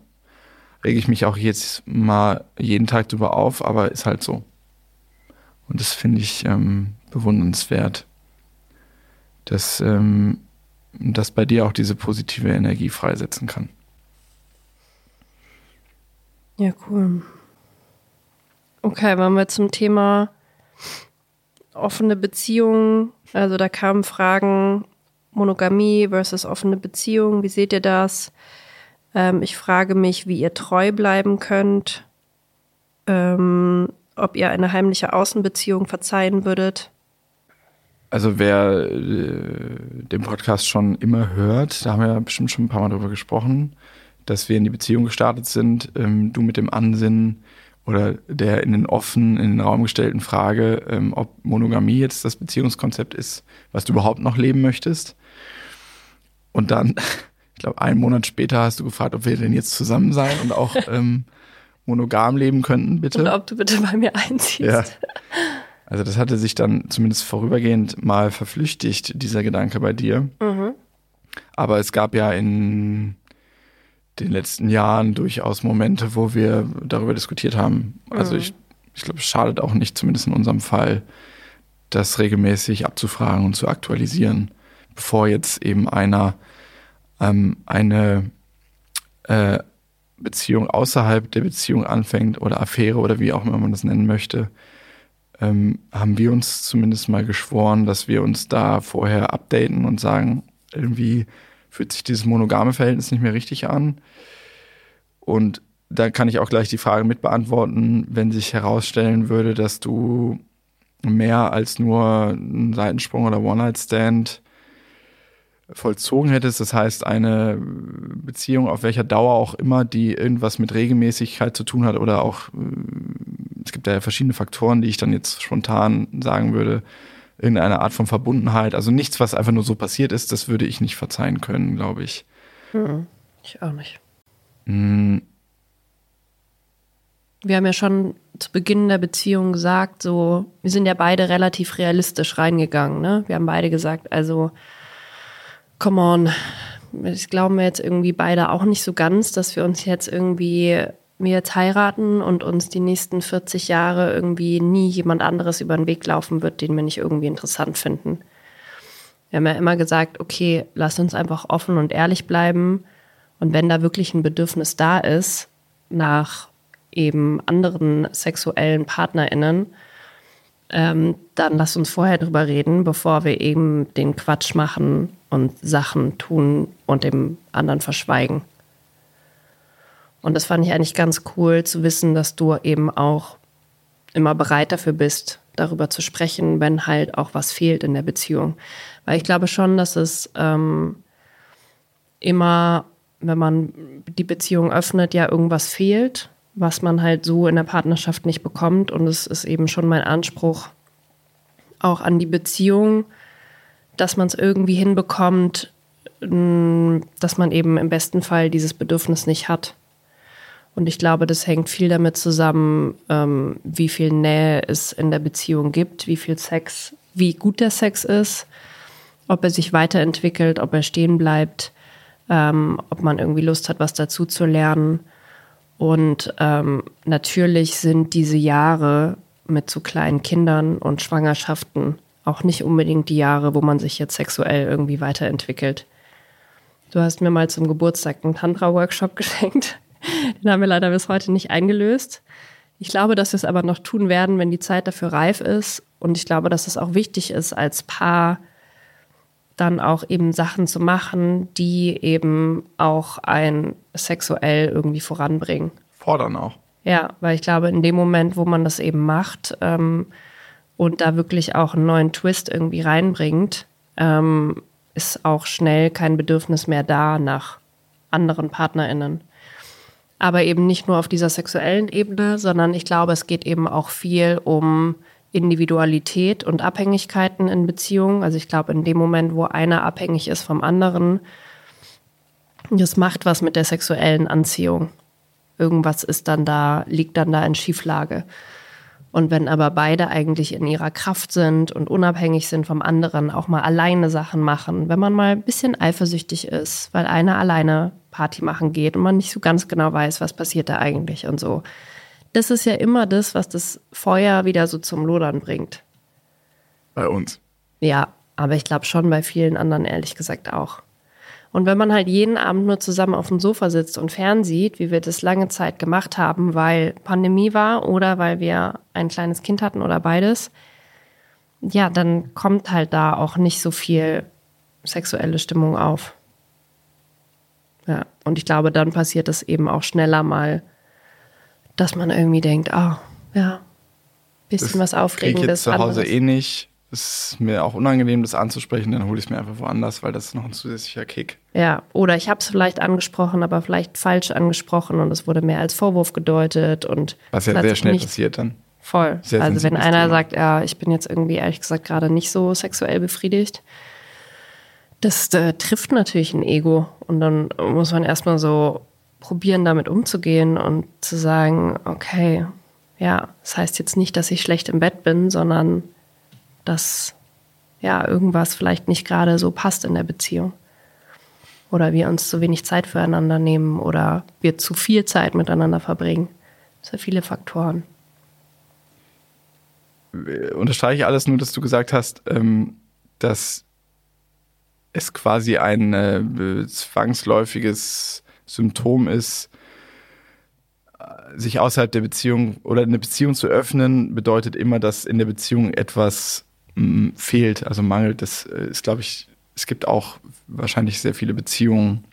rege ich mich auch jetzt mal jeden Tag drüber auf, aber ist halt so. Und das finde ich ähm, bewundernswert, dass ähm, das bei dir auch diese positive Energie freisetzen kann. Ja, cool. Okay, wollen wir zum Thema offene Beziehungen. Also da kamen Fragen Monogamie versus offene Beziehungen. Wie seht ihr das? Ähm, ich frage mich, wie ihr treu bleiben könnt. Ähm, ob ihr eine heimliche Außenbeziehung verzeihen würdet. Also wer äh, den Podcast schon immer hört, da haben wir bestimmt schon ein paar Mal drüber gesprochen, dass wir in die Beziehung gestartet sind, ähm, du mit dem Ansinnen oder der in den offen, in den Raum gestellten Frage, ähm, ob Monogamie jetzt das Beziehungskonzept ist, was du überhaupt noch leben möchtest. Und dann, *laughs* ich glaube, einen Monat später hast du gefragt, ob wir denn jetzt zusammen sein und auch *laughs* ähm, monogam leben könnten, bitte. Und ob du bitte bei mir einziehst. Ja. Also das hatte sich dann zumindest vorübergehend mal verflüchtigt, dieser Gedanke bei dir. Mhm. Aber es gab ja in den letzten Jahren durchaus Momente, wo wir darüber diskutiert haben. Also ich, ich glaube, es schadet auch nicht, zumindest in unserem Fall, das regelmäßig abzufragen und zu aktualisieren, bevor jetzt eben einer ähm, eine äh, Beziehung außerhalb der Beziehung anfängt oder Affäre oder wie auch immer man das nennen möchte, ähm, haben wir uns zumindest mal geschworen, dass wir uns da vorher updaten und sagen, irgendwie fühlt sich dieses monogame Verhältnis nicht mehr richtig an. Und da kann ich auch gleich die Frage mit beantworten, wenn sich herausstellen würde, dass du mehr als nur einen Seitensprung oder One-Night-Stand vollzogen hättest. Das heißt, eine Beziehung auf welcher Dauer auch immer, die irgendwas mit Regelmäßigkeit zu tun hat oder auch, äh, es gibt ja verschiedene Faktoren, die ich dann jetzt spontan sagen würde, irgendeine Art von Verbundenheit. Also nichts, was einfach nur so passiert ist, das würde ich nicht verzeihen können, glaube ich. Mhm. Ich auch nicht. Hm, Wir haben ja schon zu Beginn der Beziehung gesagt, so, wir sind ja beide relativ realistisch reingegangen, ne? Wir haben beide gesagt, also, come on, ich glaube mir jetzt irgendwie beide auch nicht so ganz, dass wir uns jetzt irgendwie, wir jetzt heiraten und uns die nächsten 40 Jahre irgendwie nie jemand anderes über den Weg laufen wird, den wir nicht irgendwie interessant finden. Wir haben ja immer gesagt, okay, lass uns einfach offen und ehrlich bleiben. Und wenn da wirklich ein Bedürfnis da ist, nach eben anderen sexuellen PartnerInnen, ähm, dann lass uns vorher drüber reden, bevor wir eben den Quatsch machen und Sachen tun und dem anderen verschweigen. Und das fand ich eigentlich ganz cool zu wissen, dass du eben auch immer bereit dafür bist, darüber zu sprechen, wenn halt auch was fehlt in der Beziehung. Weil ich glaube schon, dass es ähm, immer, wenn man die Beziehung öffnet, ja irgendwas fehlt, was man halt so in der Partnerschaft nicht bekommt. Und es ist eben schon mein Anspruch auch an die Beziehung, dass man es irgendwie hinbekommt, dass man eben im besten Fall dieses Bedürfnis nicht hat. Und ich glaube, das hängt viel damit zusammen, ähm, wie viel Nähe es in der Beziehung gibt, wie viel Sex, wie gut der Sex ist, ob er sich weiterentwickelt, ob er stehen bleibt, ähm, ob man irgendwie Lust hat, was dazu zu lernen. Und ähm, natürlich sind diese Jahre mit so kleinen Kindern und Schwangerschaften auch nicht unbedingt die Jahre, wo man sich jetzt sexuell irgendwie weiterentwickelt. Du hast mir mal zum Geburtstag einen Tantra-Workshop *laughs* geschenkt. Den haben wir leider bis heute nicht eingelöst. Ich glaube, dass wir es aber noch tun werden, wenn die Zeit dafür reif ist. Und ich glaube, dass es auch wichtig ist, als Paar dann auch eben Sachen zu machen, die eben auch ein sexuell irgendwie voranbringen. fordern auch. Ja, weil ich glaube, in dem Moment, wo man das eben macht ähm, und da wirklich auch einen neuen Twist irgendwie reinbringt, ähm, ist auch schnell kein Bedürfnis mehr da nach anderen PartnerInnen. Aber eben nicht nur auf dieser sexuellen Ebene, sondern ich glaube, es geht eben auch viel um Individualität und Abhängigkeiten in Beziehungen. Also ich glaube, in dem Moment, wo einer abhängig ist vom anderen, das macht was mit der sexuellen Anziehung. Irgendwas ist dann da, liegt dann da in Schieflage. Und wenn aber beide eigentlich in ihrer Kraft sind und unabhängig sind vom anderen, auch mal alleine Sachen machen, wenn man mal ein bisschen eifersüchtig ist, weil einer alleine Party machen geht und man nicht so ganz genau weiß, was passiert da eigentlich und so. Das ist ja immer das, was das Feuer wieder so zum Lodern bringt. Bei uns. Ja, aber ich glaube schon bei vielen anderen ehrlich gesagt auch. Und wenn man halt jeden Abend nur zusammen auf dem Sofa sitzt und fernsieht, wie wir das lange Zeit gemacht haben, weil Pandemie war oder weil wir ein kleines Kind hatten oder beides, ja, dann kommt halt da auch nicht so viel sexuelle Stimmung auf. Und ich glaube, dann passiert es eben auch schneller mal, dass man irgendwie denkt, ah, ja, bisschen was krieg ich Aufregendes. jetzt zu Hause anderes. eh nicht. Es ist mir auch unangenehm, das anzusprechen, dann hole ich es mir einfach woanders, weil das ist noch ein zusätzlicher Kick. Ja, oder ich habe es vielleicht angesprochen, aber vielleicht falsch angesprochen und es wurde mehr als Vorwurf gedeutet und Was ja sehr schnell passiert dann. voll. Sehr also wenn einer Thema. sagt, ja, ich bin jetzt irgendwie ehrlich gesagt gerade nicht so sexuell befriedigt, das äh, trifft natürlich ein Ego und dann muss man erstmal so probieren, damit umzugehen und zu sagen, okay, ja, das heißt jetzt nicht, dass ich schlecht im Bett bin, sondern dass ja irgendwas vielleicht nicht gerade so passt in der Beziehung. Oder wir uns zu wenig Zeit füreinander nehmen oder wir zu viel Zeit miteinander verbringen. Das sind viele Faktoren. Unterstreiche alles nur, dass du gesagt hast, ähm, dass es quasi ein äh, zwangsläufiges Symptom ist, sich außerhalb der Beziehung oder eine Beziehung zu öffnen, bedeutet immer, dass in der Beziehung etwas mh, mm, fehlt, also mangelt. Das äh, ist, glaube ich, es gibt auch wahrscheinlich sehr viele Beziehungen,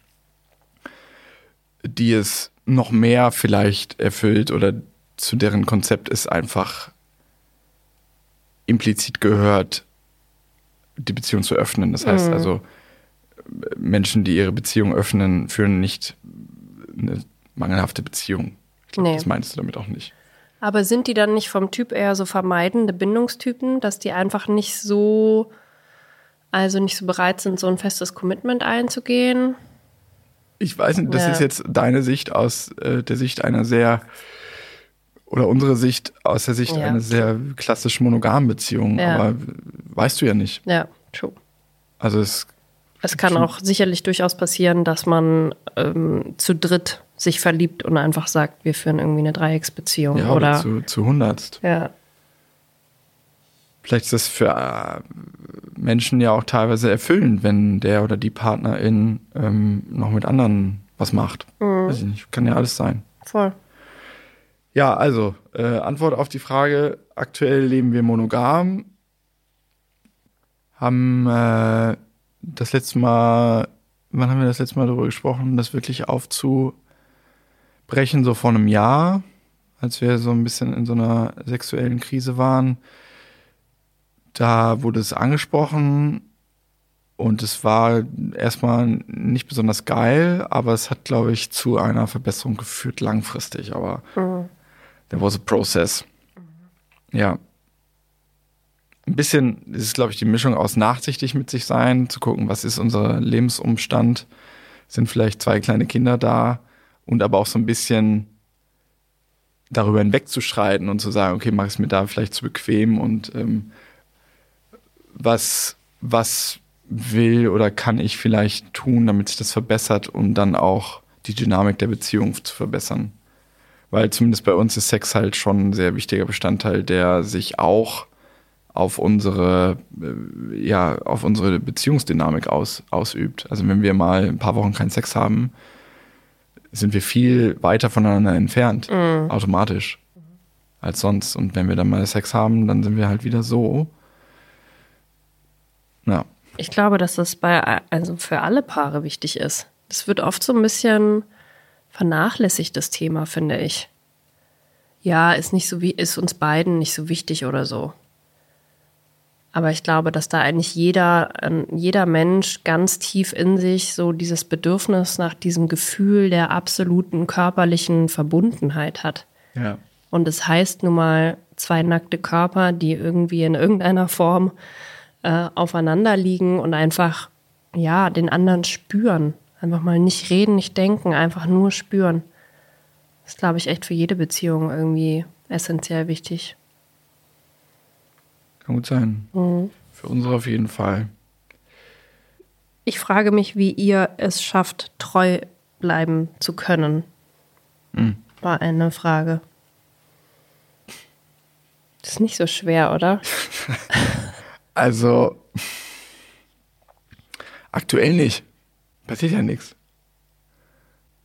die es noch mehr vielleicht erfüllt oder zu deren Konzept es einfach implizit gehört, die Beziehung zu öffnen. Das heißt mhm. also, Menschen, die ihre Beziehung öffnen, führen nicht eine mangelhafte Beziehung. Ich glaube, nee. das meinst du damit auch nicht. Aber sind die dann nicht vom Typ eher so vermeidende Bindungstypen, dass die einfach nicht so, also nicht so bereit sind, so ein festes Commitment einzugehen? Ich weiß nicht, das ja. ist jetzt deine Sicht aus äh, der Sicht einer sehr oder unsere Sicht aus der Sicht ja. einer sehr klassisch monogamen Beziehung. Ja. Aber weißt du ja nicht. Ja, true. Also es. Es kann auch sicherlich durchaus passieren, dass man ähm, zu dritt sich verliebt und einfach sagt, wir führen irgendwie eine Dreiecksbeziehung. Ja, oder, oder zu, zu hundertst. Ja. Vielleicht ist das für äh, Menschen ja auch teilweise erfüllend, wenn der oder die Partnerin ähm, noch mit anderen was macht. Mhm. Weiß ich nicht, kann ja alles sein. Voll. Ja, also äh, Antwort auf die Frage: Aktuell leben wir monogam, haben äh, das letzte Mal, wann haben wir das letzte Mal darüber gesprochen, das wirklich aufzubrechen, so vor einem Jahr, als wir so ein bisschen in so einer sexuellen Krise waren. Da wurde es angesprochen und es war erstmal nicht besonders geil, aber es hat, glaube ich, zu einer Verbesserung geführt langfristig. Aber mhm there was a process. Ja. Ein bisschen ist es, glaube ich, die Mischung aus nachsichtig mit sich sein, zu gucken, was ist unser Lebensumstand, sind vielleicht zwei kleine Kinder da und aber auch so ein bisschen darüber hinwegzuschreiten und zu sagen, okay, mach es mir da vielleicht zu bequem und ähm, was, was will oder kann ich vielleicht tun, damit sich das verbessert, um dann auch die Dynamik der Beziehung zu verbessern. Weil zumindest bei uns ist Sex halt schon ein sehr wichtiger Bestandteil, der sich auch auf unsere, äh, ja, auf unsere Beziehungsdynamik aus, ausübt. Also wenn wir mal ein paar Wochen keinen Sex haben, sind wir viel weiter voneinander entfernt, mhm. automatisch, als sonst. Und wenn wir dann mal Sex haben, dann sind wir halt wieder so. Ja. Ich glaube, dass das bei, also für alle Paare wichtig ist. Das wird oft so ein bisschen vernachlässigt das Thema, finde ich. Ja, ist nicht so wie, ist uns beiden nicht so wichtig oder so. Aber ich glaube, dass da eigentlich jeder, jeder Mensch ganz tief in sich so dieses Bedürfnis nach diesem Gefühl der absoluten körperlichen Verbundenheit hat. Ja. Und es das heißt nun mal zwei nackte Körper, die irgendwie in irgendeiner Form äh, aufeinander liegen und einfach, ja, den anderen spüren. Einfach mal nicht reden, nicht denken, einfach nur spüren. Das ist, glaube ich, echt für jede Beziehung irgendwie essentiell wichtig. Kann gut sein. Mhm. Für unsere auf jeden Fall. Ich frage mich, wie ihr es schafft, treu bleiben zu können. Mhm. War eine Frage. Das ist nicht so schwer, oder? *laughs* also, aktuell nicht. Passiert ja nichts.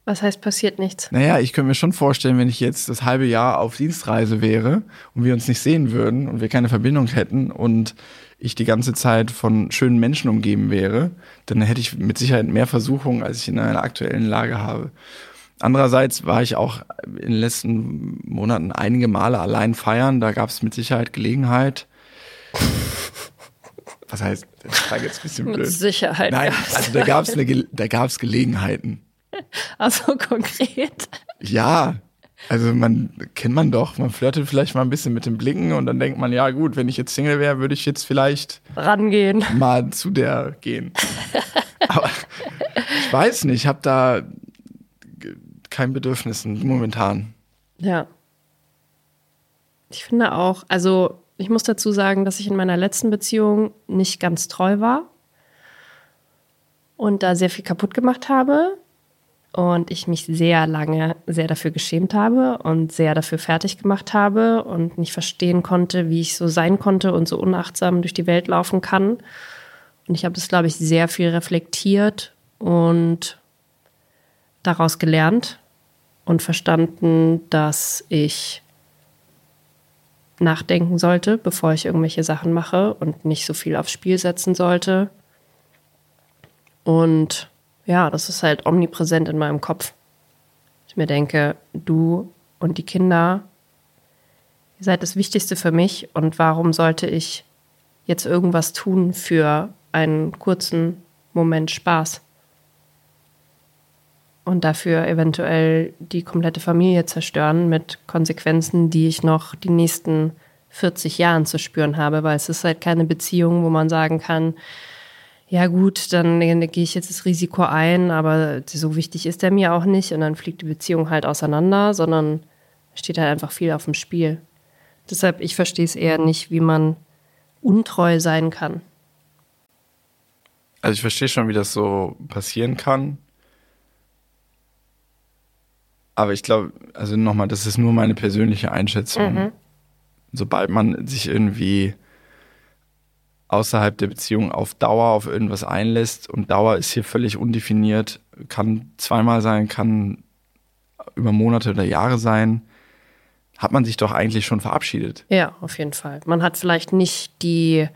Was heißt passiert nichts? Naja, ich könnte mir schon vorstellen, wenn ich jetzt das halbe Jahr auf Dienstreise wäre und wir uns nicht sehen würden und wir keine Verbindung hätten und ich die ganze Zeit von schönen Menschen umgeben wäre, dann hätte ich mit Sicherheit mehr Versuchungen, als ich in einer aktuellen Lage habe. Andererseits war ich auch in den letzten Monaten einige Male allein feiern. Da gab es mit Sicherheit Gelegenheit. Was heißt, ich frage jetzt ein bisschen blöd. Mit Sicherheit. Nein, also da gab es da gab's Gelegenheiten. *laughs* Also konkret. Ja, also man kennt man doch, man flirtet vielleicht mal ein bisschen mit den Blicken und dann denkt man, ja gut, wenn ich jetzt Single wäre, würde ich jetzt vielleicht rangehen. Mal zu der gehen. *laughs* Aber ich weiß nicht, ich habe da kein Bedürfnis momentan. Ja. Ich finde auch, also ich muss dazu sagen, dass ich in meiner letzten Beziehung nicht ganz treu war und da sehr viel kaputt gemacht habe und ich mich sehr lange sehr dafür geschämt habe und sehr dafür fertig gemacht habe und nicht verstehen konnte, wie ich so sein konnte und so unachtsam durch die Welt laufen kann. Und ich habe das, glaube ich, sehr viel reflektiert und daraus gelernt und verstanden, dass ich nachdenken sollte, bevor ich irgendwelche Sachen mache und nicht so viel aufs Spiel setzen sollte. Und ja, das ist halt omnipräsent in meinem Kopf. Ich mir denke, du und die Kinder, ihr seid das Wichtigste für mich und warum sollte ich jetzt irgendwas tun für einen kurzen Moment Spaß? Und dafür eventuell die komplette Familie zerstören mit Konsequenzen, die ich noch die nächsten 40 Jahren zu spüren habe, weil es ist halt keine Beziehung, wo man sagen kann, ja gut, dann, gehe ich jetzt das Risiko ein, aber so wichtig ist er mir auch nicht und dann fliegt die Beziehung halt auseinander, sondern steht halt einfach viel auf dem Spiel. Deshalb, ich verstehe es eher nicht, wie man untreu sein kann. Also ich verstehe schon, wie das so passieren kann. Aber ich glaube, also nochmal, das ist nur meine persönliche Einschätzung. Mhm. Sobald man sich irgendwie außerhalb der Beziehung auf Dauer auf irgendwas einlässt. Und Dauer ist hier völlig undefiniert, kann zweimal sein, kann über Monate oder Jahre sein. Hat man sich doch eigentlich schon verabschiedet. Ja, auf jeden Fall. Man hat vielleicht nicht die,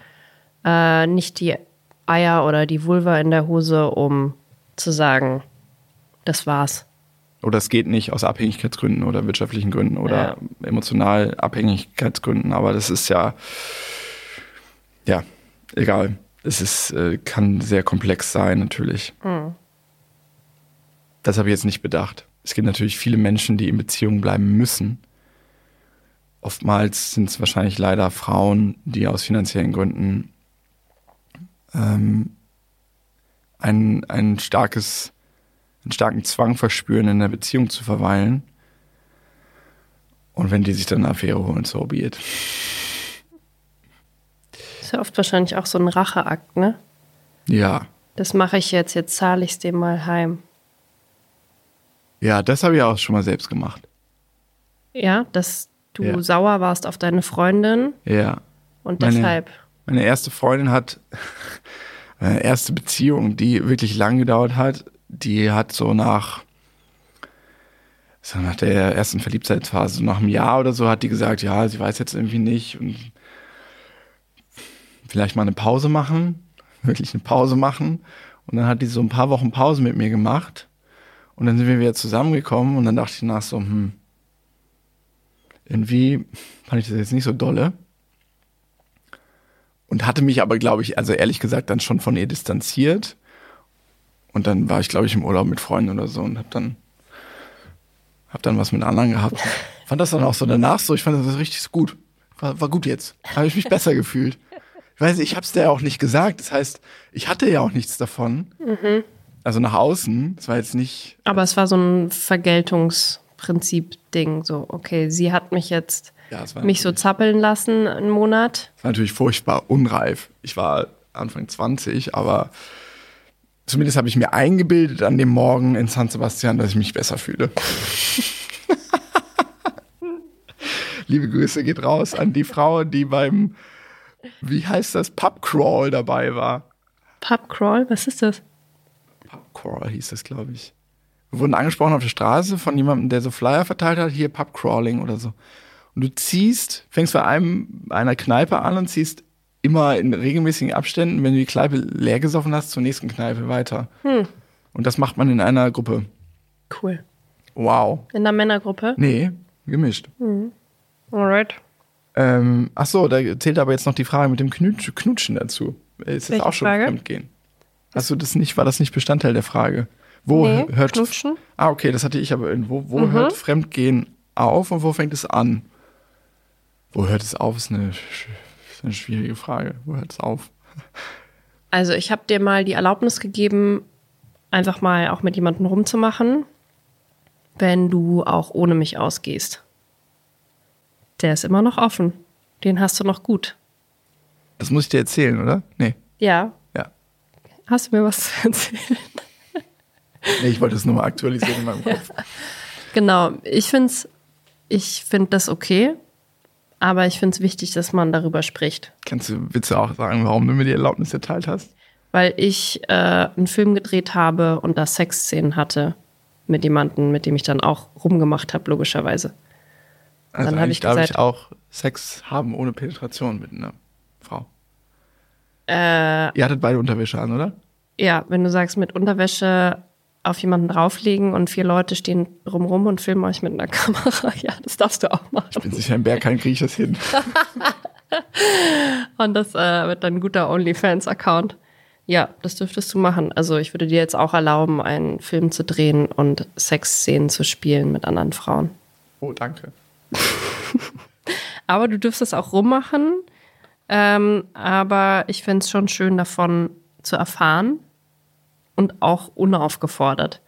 äh, nicht die Eier oder die Vulva in der Hose, um zu sagen, das war's. Oder es geht nicht aus Abhängigkeitsgründen oder wirtschaftlichen Gründen oder ja. emotional Abhängigkeitsgründen. Aber das ist ja, ja, egal. Es ist, äh, kann sehr komplex sein, natürlich. Mhm. Das habe ich jetzt nicht bedacht. Es gibt natürlich viele Menschen, die in Beziehungen bleiben müssen. Oftmals sind es wahrscheinlich leider Frauen, die aus finanziellen Gründen ähm, ein, ein starkes, einen starken Zwang verspüren, in der Beziehung zu verweilen. Und wenn die sich dann eine Affäre holen, so be it ist ja oft wahrscheinlich auch so ein Racheakt, ne? Ja. Das mache ich jetzt, jetzt zahle ich es dem mal heim. Ja, das habe ich auch schon mal selbst gemacht. Ja, dass du ja. sauer warst auf deine Freundin. Ja. Und meine, deshalb. Meine erste Freundin hat, *laughs* meine erste Beziehung, die wirklich lang gedauert hat, die hat so nach, so nach der ersten Verliebtheitsphase, nach einem Jahr oder so, hat die gesagt, ja, sie weiß jetzt irgendwie nicht und vielleicht mal eine Pause machen, *laughs* wirklich eine Pause machen. Und dann hat die so ein paar Wochen Pause mit mir gemacht. Und dann sind wir wieder zusammengekommen und dann dachte ich nach so, hm, irgendwie fand ich das jetzt nicht so dolle. Und hatte mich aber, glaube ich, also ehrlich gesagt, dann schon von ihr distanziert. Und dann war ich, glaube ich, im Urlaub mit Freunden oder so und hab dann, hab dann was mit anderen gehabt. *laughs* fand das dann auch so danach so, ich fand das richtig gut. War, war gut jetzt. Habe ich mich besser gefühlt. Ich weiß, ich habe es dir auch nicht gesagt. Das heißt, ich hatte ja auch nichts davon. Mhm. Also nach außen. Das war jetzt nicht. Aber es war so ein Vergeltungsprinzip-Ding. So, okay, sie hat mich jetzt ja, mich so zappeln lassen einen Monat. Das war natürlich furchtbar unreif. Ich war Anfang 20, aber zumindest habe ich mir eingebildet an dem Morgen in San Sebastian, dass ich mich besser fühle. *laughs* Liebe Grüße geht raus an die Frau, die beim wie heißt das, Pubcrawl dabei war. Pubcrawl? Was ist das? Pubcrawl hieß das, glaube ich. Wir wurden angesprochen auf der Straße von jemandem, der so Flyer verteilt hat, hier Pubcrawling oder so. Und du ziehst, fängst bei einem, einer Kneipe an und ziehst immer in regelmäßigen Abständen, wenn du die Kneipe leer gesoffen hast, zur nächsten Kneipe weiter. Hm. Und das macht man in einer Gruppe. Cool. Wow. In einer Männergruppe? Nee, gemischt. Mhm. Alright. Ähm, ach so, da zählt aber jetzt noch die Frage mit dem Knutsch, Knutschen dazu. Ist das auch schon Frage? Fremdgehen? Hast du das nicht, war das nicht Bestandteil der Frage? Wo nee, hört Knutschen? Ah, okay, das hatte ich aber irgendwo. Wo mhm. hört Fremdgehen auf und wo fängt es an? Wo hört es auf, ist eine, eine schwierige Frage. Wo hört es auf? Also, ich habe dir mal die Erlaubnis gegeben, einfach mal auch mit jemandem rumzumachen, wenn du auch ohne mich ausgehst. Der ist immer noch offen. Den hast du noch gut. Das muss ich dir erzählen, oder? Nee. Ja. Ja. Hast du mir was *laughs* zu erzählen? Nee, ich wollte es nur mal aktualisieren in meinem Kopf. *laughs* Genau. Ich finde ich find das okay. Aber ich finde es wichtig, dass man darüber spricht. Kannst du, willst du auch sagen, warum du mir die Erlaubnis erteilt hast? Weil ich äh, einen Film gedreht habe und da Sexszenen hatte mit jemandem, mit dem ich dann auch rumgemacht habe, logischerweise. Also Dann hab eigentlich ich darf gesagt- ich auch Sex haben ohne Penetration mit einer Frau. Äh, Ihr hattet beide Unterwäsche an, oder? ja, wenn du sagst, mit Unterwäsche auf jemanden drauflegen und vier Leute stehen drumrum und filmen euch mit einer *laughs* Kamera, ja, das darfst du auch machen. Ich bin sicher, im Bergheim kriege ich das hin. *laughs* Und das äh, wird dann ein guter OnlyFans-Account. Ja, das dürftest du machen. Also ich würde dir jetzt auch erlauben, einen Film zu drehen und Sexszenen zu spielen mit anderen Frauen. Oh, danke. *laughs* Aber du dürftest auch rummachen. Ähm, aber ich fände es schon schön, davon zu erfahren und auch unaufgefordert.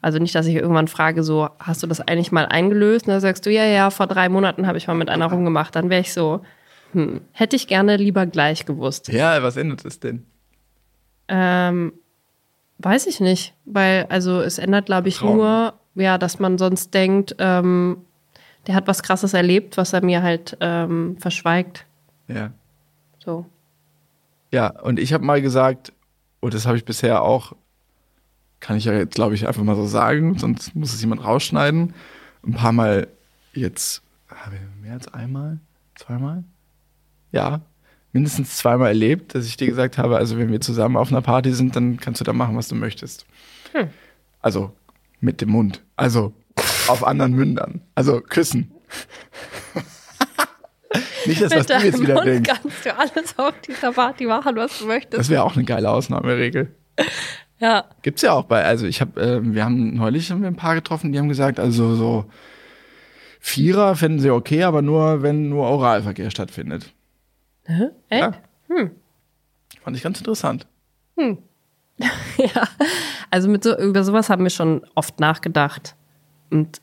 Also nicht, dass ich irgendwann frage, so, hast du das eigentlich mal eingelöst? Und dann sagst du, ja, ja, vor drei Monaten habe ich mal mit einer rumgemacht. Dann wäre ich so, hm, hätte ich gerne lieber gleich gewusst. Ja, was ändert es denn? Ähm, weiß ich nicht, weil also es ändert, glaube ich, Traum. nur, ja, dass man sonst denkt, ähm, der hat was Krasses erlebt, was er mir halt ähm, verschweigt. Ja. So. Ja, und ich habe mal gesagt, und das habe ich bisher auch, kann ich ja jetzt, glaube ich, einfach mal so sagen, sonst muss es jemand rausschneiden. Ein paar Mal jetzt, habe ich mehr als einmal? Zweimal? Ja, mindestens zweimal erlebt, dass ich dir gesagt habe, also wenn wir zusammen auf einer Party sind, dann kannst du da machen, was du möchtest. Also mit dem Mund. Also auf anderen Mündern. Also küssen. *laughs* Nicht das, was du jetzt wieder denkst. kannst du alles auf dieser Party machen, was du möchtest. Das wäre auch eine geile Ausnahmeregel. *laughs* Ja. Gibt's ja auch bei, also ich habe, äh, wir haben neulich haben wir ein paar getroffen, die haben gesagt, also so Vierer finden sie okay, aber nur, wenn nur Oralverkehr stattfindet. Hä? Echt? Ja. Fand ich ganz interessant. *laughs* Ja. Also mit so, über sowas haben wir schon oft nachgedacht. Und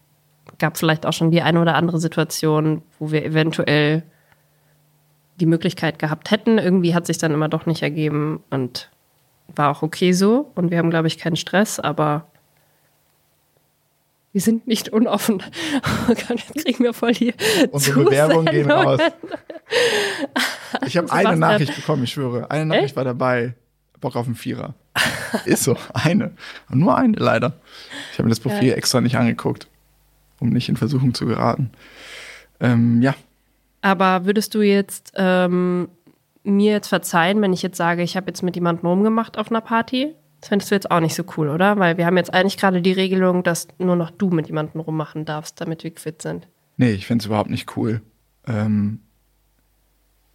gab vielleicht auch schon die eine oder andere Situation, wo wir eventuell die Möglichkeit gehabt hätten. Irgendwie hat sich dann immer doch nicht ergeben und war auch okay so. Und wir haben, glaube ich, keinen Stress, aber wir sind nicht unoffen. *laughs* Oh Gott, jetzt kriegen wir voll die Unsere Bewerbungen gehen raus. *laughs* Ich habe eine. Nachricht bekommen, ich schwöre. Eine Nachricht Echt? war dabei. Bock auf einen Vierer. Ist so, eine. Nur eine leider. Ich habe mir das Profil Ja. extra nicht angeguckt, um nicht in Versuchung zu geraten. Ähm, ja, Aber würdest du jetzt ähm, mir jetzt verzeihen, wenn ich jetzt sage, ich habe jetzt mit jemandem rumgemacht auf einer Party? Das findest du jetzt auch nicht so cool, oder? Weil wir haben jetzt eigentlich gerade die Regelung, dass nur noch du mit jemandem rummachen darfst, damit wir quitt sind. nee, ich finde es überhaupt nicht cool. Ähm,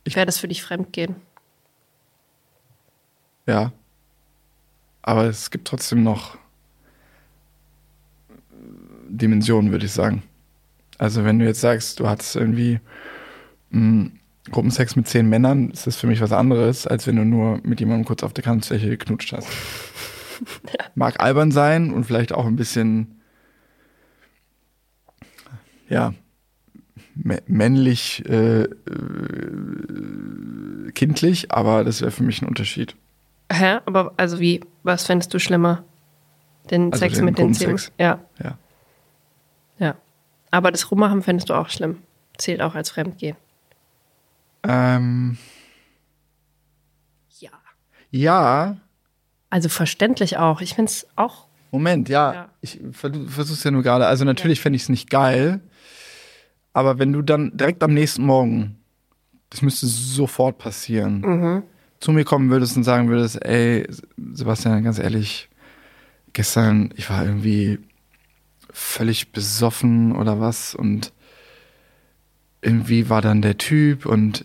Wäre das für dich Fremdgehen? Ja. Aber es gibt trotzdem noch Dimensionen, würde ich sagen. Also wenn du jetzt sagst, du hattest irgendwie mh, Gruppensex mit zehn Männern, ist das für mich was anderes, als wenn du nur mit jemandem kurz auf der Tanzfläche geknutscht hast. *laughs* Mag albern sein und vielleicht auch ein bisschen, ja, mä- männlich, äh, äh, kindlich, aber das wäre für mich ein Unterschied. Hä? Aber also wie? Was fändest du schlimmer? Den Also Sex den mit den zehn? Ja, Ja. ja. Aber das Rummachen fändest du auch schlimm. Zählt auch als Fremdgehen. Ähm, Ja. ja, Also verständlich auch. Ich finde es auch. Moment, ja. Ja. Ich versuche es ja nur gerade. Also natürlich fände ich es nicht geil, aber wenn du dann direkt am nächsten Morgen, das müsste sofort passieren, Mhm. zu mir kommen würdest und sagen würdest, ey, Sebastian, ganz ehrlich, gestern, ich war irgendwie völlig besoffen oder was und irgendwie war dann der Typ und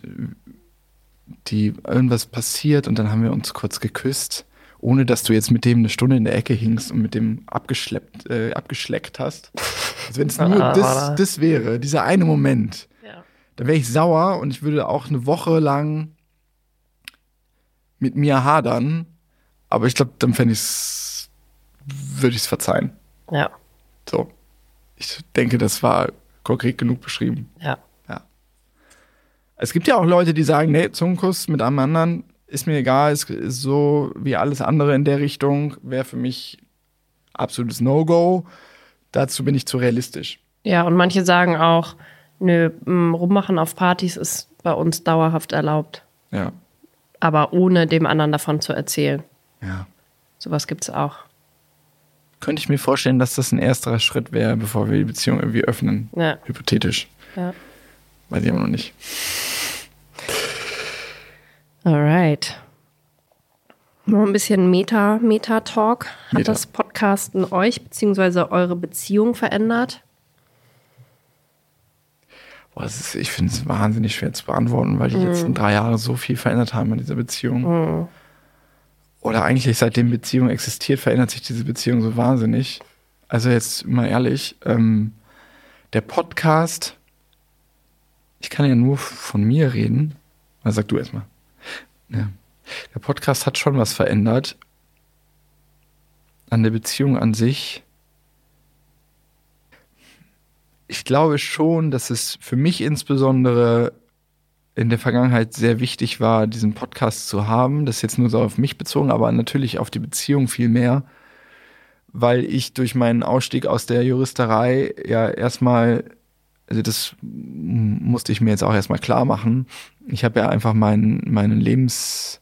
die irgendwas passiert und dann haben wir uns kurz geküsst, ohne dass du jetzt mit dem eine Stunde in der Ecke hingst und mit dem abgeschleppt, äh, abgeschleckt hast. Also wenn es nur das, das wäre, dieser eine Moment, Ja. dann wäre ich sauer und ich würde auch eine Woche lang mit mir hadern. Aber ich glaube, dann fände ich es, würde ich es verzeihen. Ja. So. Ich denke, das war konkret genug beschrieben. Ja. Es gibt ja auch Leute, die sagen, nee, Zungenkuss mit einem anderen ist mir egal, ist, ist so wie alles andere in der Richtung, wäre für mich absolutes No-Go. Dazu bin ich zu realistisch. Ja, und manche sagen auch, nö, rummachen auf Partys ist bei uns dauerhaft erlaubt. Ja. Aber ohne dem anderen davon zu erzählen. Ja. Sowas gibt's auch. Könnte ich mir vorstellen, dass das ein erster Schritt wäre, bevor wir die Beziehung irgendwie öffnen. Ja. Hypothetisch. ja. Weiß ich aber noch nicht. Alright. Noch ein bisschen Meta, Meta-Talk. Hat Meta. das Podcasten euch bzw. eure Beziehung verändert? Boah, das ist, ich finde es wahnsinnig schwer zu beantworten, weil die letzten drei Jahre so viel verändert haben in dieser Beziehung. Oder eigentlich seitdem Beziehung existiert, verändert sich diese Beziehung so wahnsinnig. Also jetzt mal ehrlich, ähm, der Podcast, ich kann ja nur von mir reden. Also sag du erstmal. Ja. Der Podcast hat schon was verändert an der Beziehung an sich. Ich glaube schon, dass es für mich insbesondere in der Vergangenheit sehr wichtig war, diesen Podcast zu haben. Das ist jetzt nur so auf mich bezogen, aber natürlich auf die Beziehung viel mehr, weil ich durch meinen Ausstieg aus der Juristerei ja erstmal, also das musste ich mir jetzt auch erstmal klar machen. Ich habe ja einfach meinen, meinen Lebensweg,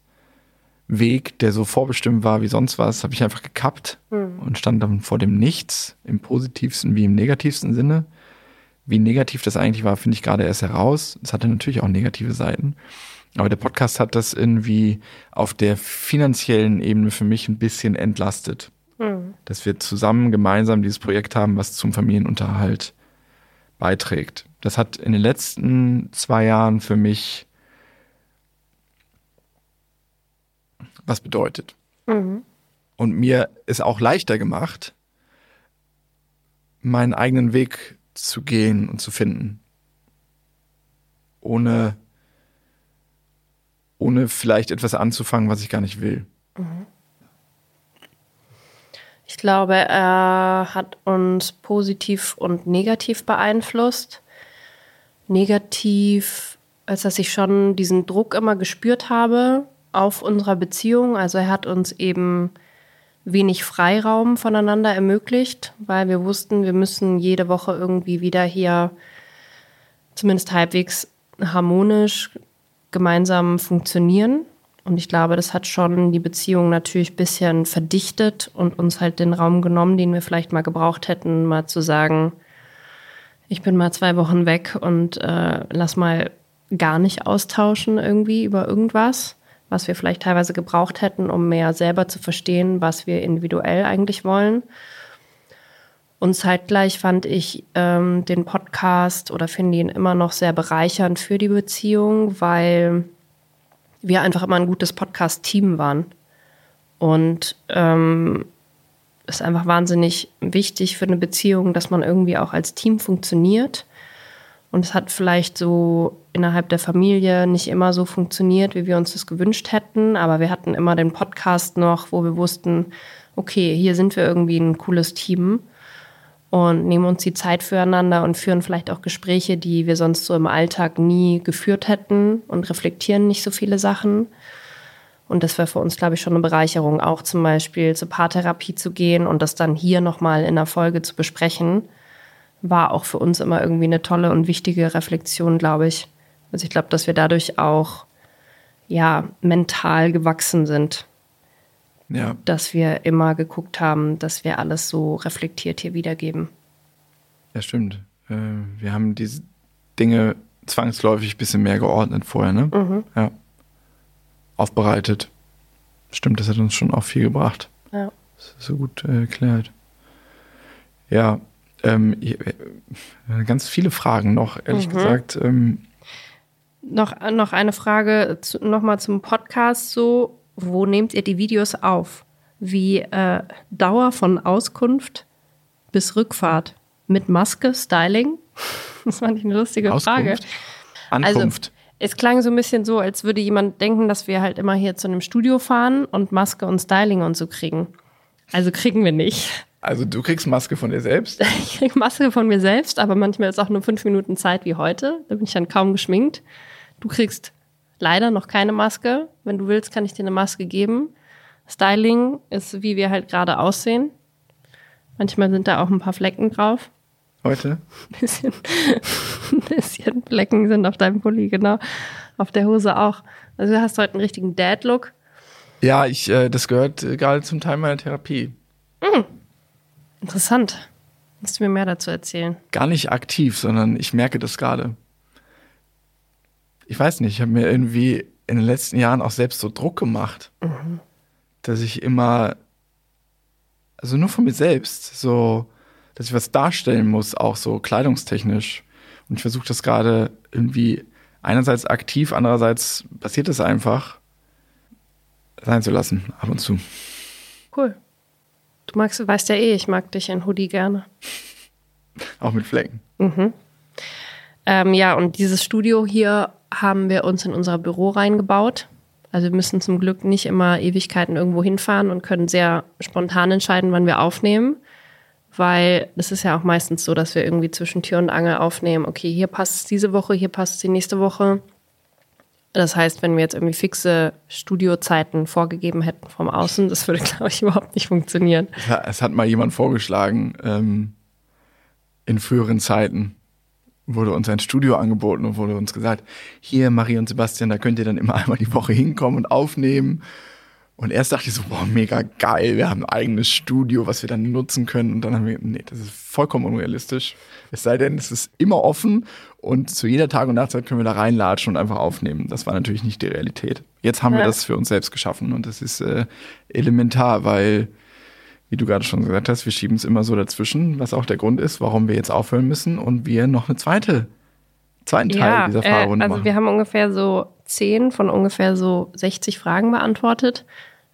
der so vorbestimmt war wie sonst was, habe ich einfach gekappt und stand dann vor dem Nichts, im positivsten wie im negativsten Sinne. Wie negativ das eigentlich war, finde ich gerade erst heraus. Es hatte natürlich auch negative Seiten. Aber der Podcast hat das irgendwie auf der finanziellen Ebene für mich ein bisschen entlastet. Dass wir zusammen gemeinsam dieses Projekt haben, was zum Familienunterhalt beiträgt. Das hat in den letzten zwei Jahren für mich was bedeutet. Und mir ist auch leichter gemacht, meinen eigenen Weg zu gehen und zu finden. Ohne, ohne vielleicht etwas anzufangen, was ich gar nicht will. Ich glaube, er hat uns positiv und negativ beeinflusst. Negativ, als dass ich schon diesen Druck immer gespürt habe auf unserer Beziehung. Also er hat uns eben wenig Freiraum voneinander ermöglicht, weil wir wussten, wir müssen jede Woche irgendwie wieder hier zumindest halbwegs harmonisch gemeinsam funktionieren. Und ich glaube, das hat schon die Beziehung natürlich ein bisschen verdichtet und uns halt den Raum genommen, den wir vielleicht mal gebraucht hätten, mal zu sagen, ich bin mal zwei Wochen weg und äh, lass mal gar nicht austauschen irgendwie über irgendwas, was wir vielleicht teilweise gebraucht hätten, um mehr selber zu verstehen, was wir individuell eigentlich wollen. Und zeitgleich fand ich ähm, den Podcast oder finde ihn immer noch sehr bereichernd für die Beziehung, weil wir einfach immer ein gutes Podcast-Team waren. Und ähm, es ist einfach wahnsinnig wichtig für eine Beziehung, dass man irgendwie auch als Team funktioniert. Und es hat vielleicht so innerhalb der Familie nicht immer so funktioniert, wie wir uns das gewünscht hätten. Aber wir hatten immer den Podcast noch, wo wir wussten, okay, hier sind wir irgendwie ein cooles Team und nehmen uns die Zeit füreinander und führen vielleicht auch Gespräche, die wir sonst so im Alltag nie geführt hätten und reflektieren nicht so viele Sachen. Und das wäre für uns, glaube ich, schon eine Bereicherung, auch zum Beispiel zur Paartherapie zu gehen und das dann hier nochmal in der Folge zu besprechen, war auch für uns immer irgendwie eine tolle und wichtige Reflexion, glaube ich. Also ich glaube, dass wir dadurch auch ja mental gewachsen sind Ja, dass wir immer geguckt haben, dass wir alles so reflektiert hier wiedergeben. ja, stimmt. Äh, wir haben diese Dinge zwangsläufig ein bisschen mehr geordnet vorher, ne? Ja. Aufbereitet. Stimmt, das hat uns schon auch viel gebracht. Ja. Das ist so gut äh, erklärt. Ja, ähm, äh, ganz viele Fragen noch, ehrlich gesagt. Ähm, Noch, noch eine Frage zu, nochmal zum Podcast so. Wo nehmt ihr die Videos auf? Wie äh, Dauer von Auskunft bis Rückfahrt? Mit Maske, Styling? *laughs* Das fand ich eine lustige Frage. Auskunft? Ankunft. Also, es klang so ein bisschen so, als würde jemand denken, dass wir halt immer hier zu einem Studio fahren und Maske und Styling und so kriegen. Also kriegen wir nicht. Also du kriegst Maske von dir selbst? *laughs* Ich krieg Maske von mir selbst, aber manchmal ist auch nur fünf Minuten Zeit wie heute. Da bin ich dann kaum geschminkt. Du kriegst leider noch keine Maske. Wenn du willst, kann ich dir eine Maske geben. Styling ist, wie wir halt gerade aussehen. Manchmal sind da auch ein paar Flecken drauf. Heute? *laughs* Ein bisschen, ein bisschen Flecken sind auf deinem Pulli, genau. Auf der Hose auch. Also du hast heute einen richtigen Dad-Look. Ja, ich, äh, das gehört äh, gerade zum Teil meiner Therapie. Interessant. Musst du mir mehr dazu erzählen? Gar nicht aktiv, sondern ich merke das gerade. Ich weiß nicht, ich habe mir irgendwie in den letzten Jahren auch selbst so Druck gemacht, dass ich immer, also nur von mir selbst, so, dass ich was darstellen muss, auch so kleidungstechnisch. Und ich versuche das gerade irgendwie einerseits aktiv, andererseits passiert es einfach sein zu lassen, ab und zu. Cool. Du magst, weißt ja eh, ich mag dich in Hoodie gerne. Auch mit Flecken. Ähm, ja, und dieses Studio hier haben wir uns in unser Büro reingebaut. Also wir müssen zum Glück nicht immer Ewigkeiten irgendwo hinfahren und können sehr spontan entscheiden, wann wir aufnehmen. Weil es ist ja auch meistens so, dass wir irgendwie zwischen Tür und Angel aufnehmen. Okay, hier passt es diese Woche, hier passt es die nächste Woche. Das heißt, wenn wir jetzt irgendwie fixe Studiozeiten vorgegeben hätten vom Außen, das würde, *laughs* glaube ich, überhaupt nicht funktionieren. Es hat, mal jemand vorgeschlagen, ähm, in früheren Zeiten wurde uns ein Studio angeboten und wurde uns gesagt, hier Marie und Sebastian, da könnt ihr dann immer *laughs* einmal die Woche hinkommen und aufnehmen. Und erst dachte ich so, boah, mega geil, wir haben ein eigenes Studio, was wir dann nutzen können. Und dann haben wir, nee, das ist vollkommen unrealistisch. Es sei denn, es ist immer offen und zu jeder Tag- und Nachtzeit können wir da reinlatschen und einfach aufnehmen. Das war natürlich nicht die Realität. Jetzt haben wir Ja. das für uns selbst geschaffen und das ist äh, elementar, weil wie du gerade schon gesagt hast, wir schieben es immer so dazwischen, was auch der Grund ist, warum wir jetzt aufhören müssen und wir noch eine zweite, zweiten Teil dieser äh, Fahrrunde also machen. wir haben ungefähr so zehn von ungefähr so 60 Fragen beantwortet.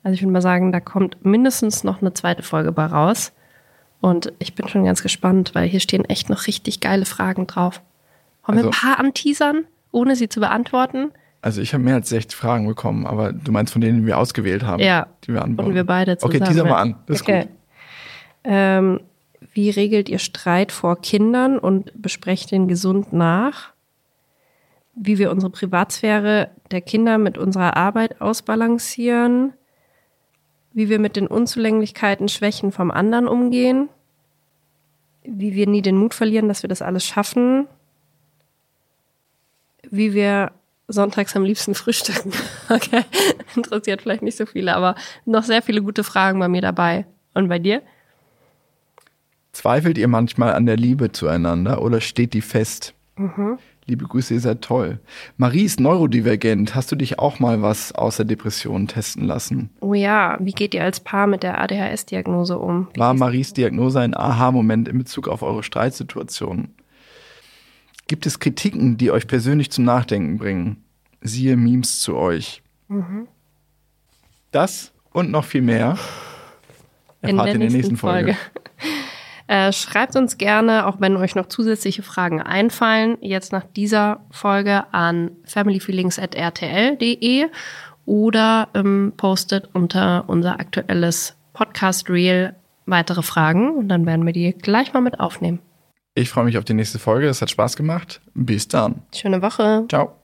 Also ich würde mal sagen, da kommt mindestens noch eine zweite Folge bei raus. Und ich bin schon ganz gespannt, weil hier stehen echt noch richtig geile Fragen drauf. Wollen wir Also- ein paar anteasern, ohne sie zu beantworten? Also ich habe mehr als 60 Fragen bekommen, aber du meinst von denen, die wir ausgewählt haben, Ja. die wir anbauen. Und wir beide zusammen. Okay, teaser mal an. Das ist okay. gut. Ähm, wie regelt ihr Streit vor Kindern und besprecht den gesund nach? Wie wir unsere Privatsphäre der Kinder mit unserer Arbeit ausbalancieren? Wie wir mit den Unzulänglichkeiten, Schwächen vom anderen umgehen? Wie wir nie den Mut verlieren, dass wir das alles schaffen? Wie wir sonntags am liebsten frühstücken. *laughs* Okay, interessiert vielleicht nicht so viele, aber noch sehr viele gute Fragen bei mir dabei. Und bei dir? Zweifelt ihr manchmal an der Liebe zueinander oder steht die fest? Mhm. Liebe Grüße, ihr seid toll. Marie ist neurodivergent. Hast du dich auch mal was außer Depressionen testen lassen? Oh ja, wie geht ihr als Paar mit der ADHS-Diagnose um? Wie War Maries Diagnose ein Aha-Moment in Bezug auf eure Streitsituationen? Gibt es Kritiken, die euch persönlich zum Nachdenken bringen? Siehe Memes zu euch. Mhm. Das und noch viel mehr erfahrt ihr in der nächsten Folge. *laughs* Äh, schreibt uns gerne, auch wenn euch noch zusätzliche Fragen einfallen, jetzt nach dieser Folge an familyfeelings.rtl.de oder ähm, postet unter unser aktuelles Podcast-Reel weitere Fragen und dann werden wir die gleich mal mit aufnehmen. Ich freue mich auf die nächste Folge. Es hat Spaß gemacht. Bis dann. Schöne Woche. Ciao.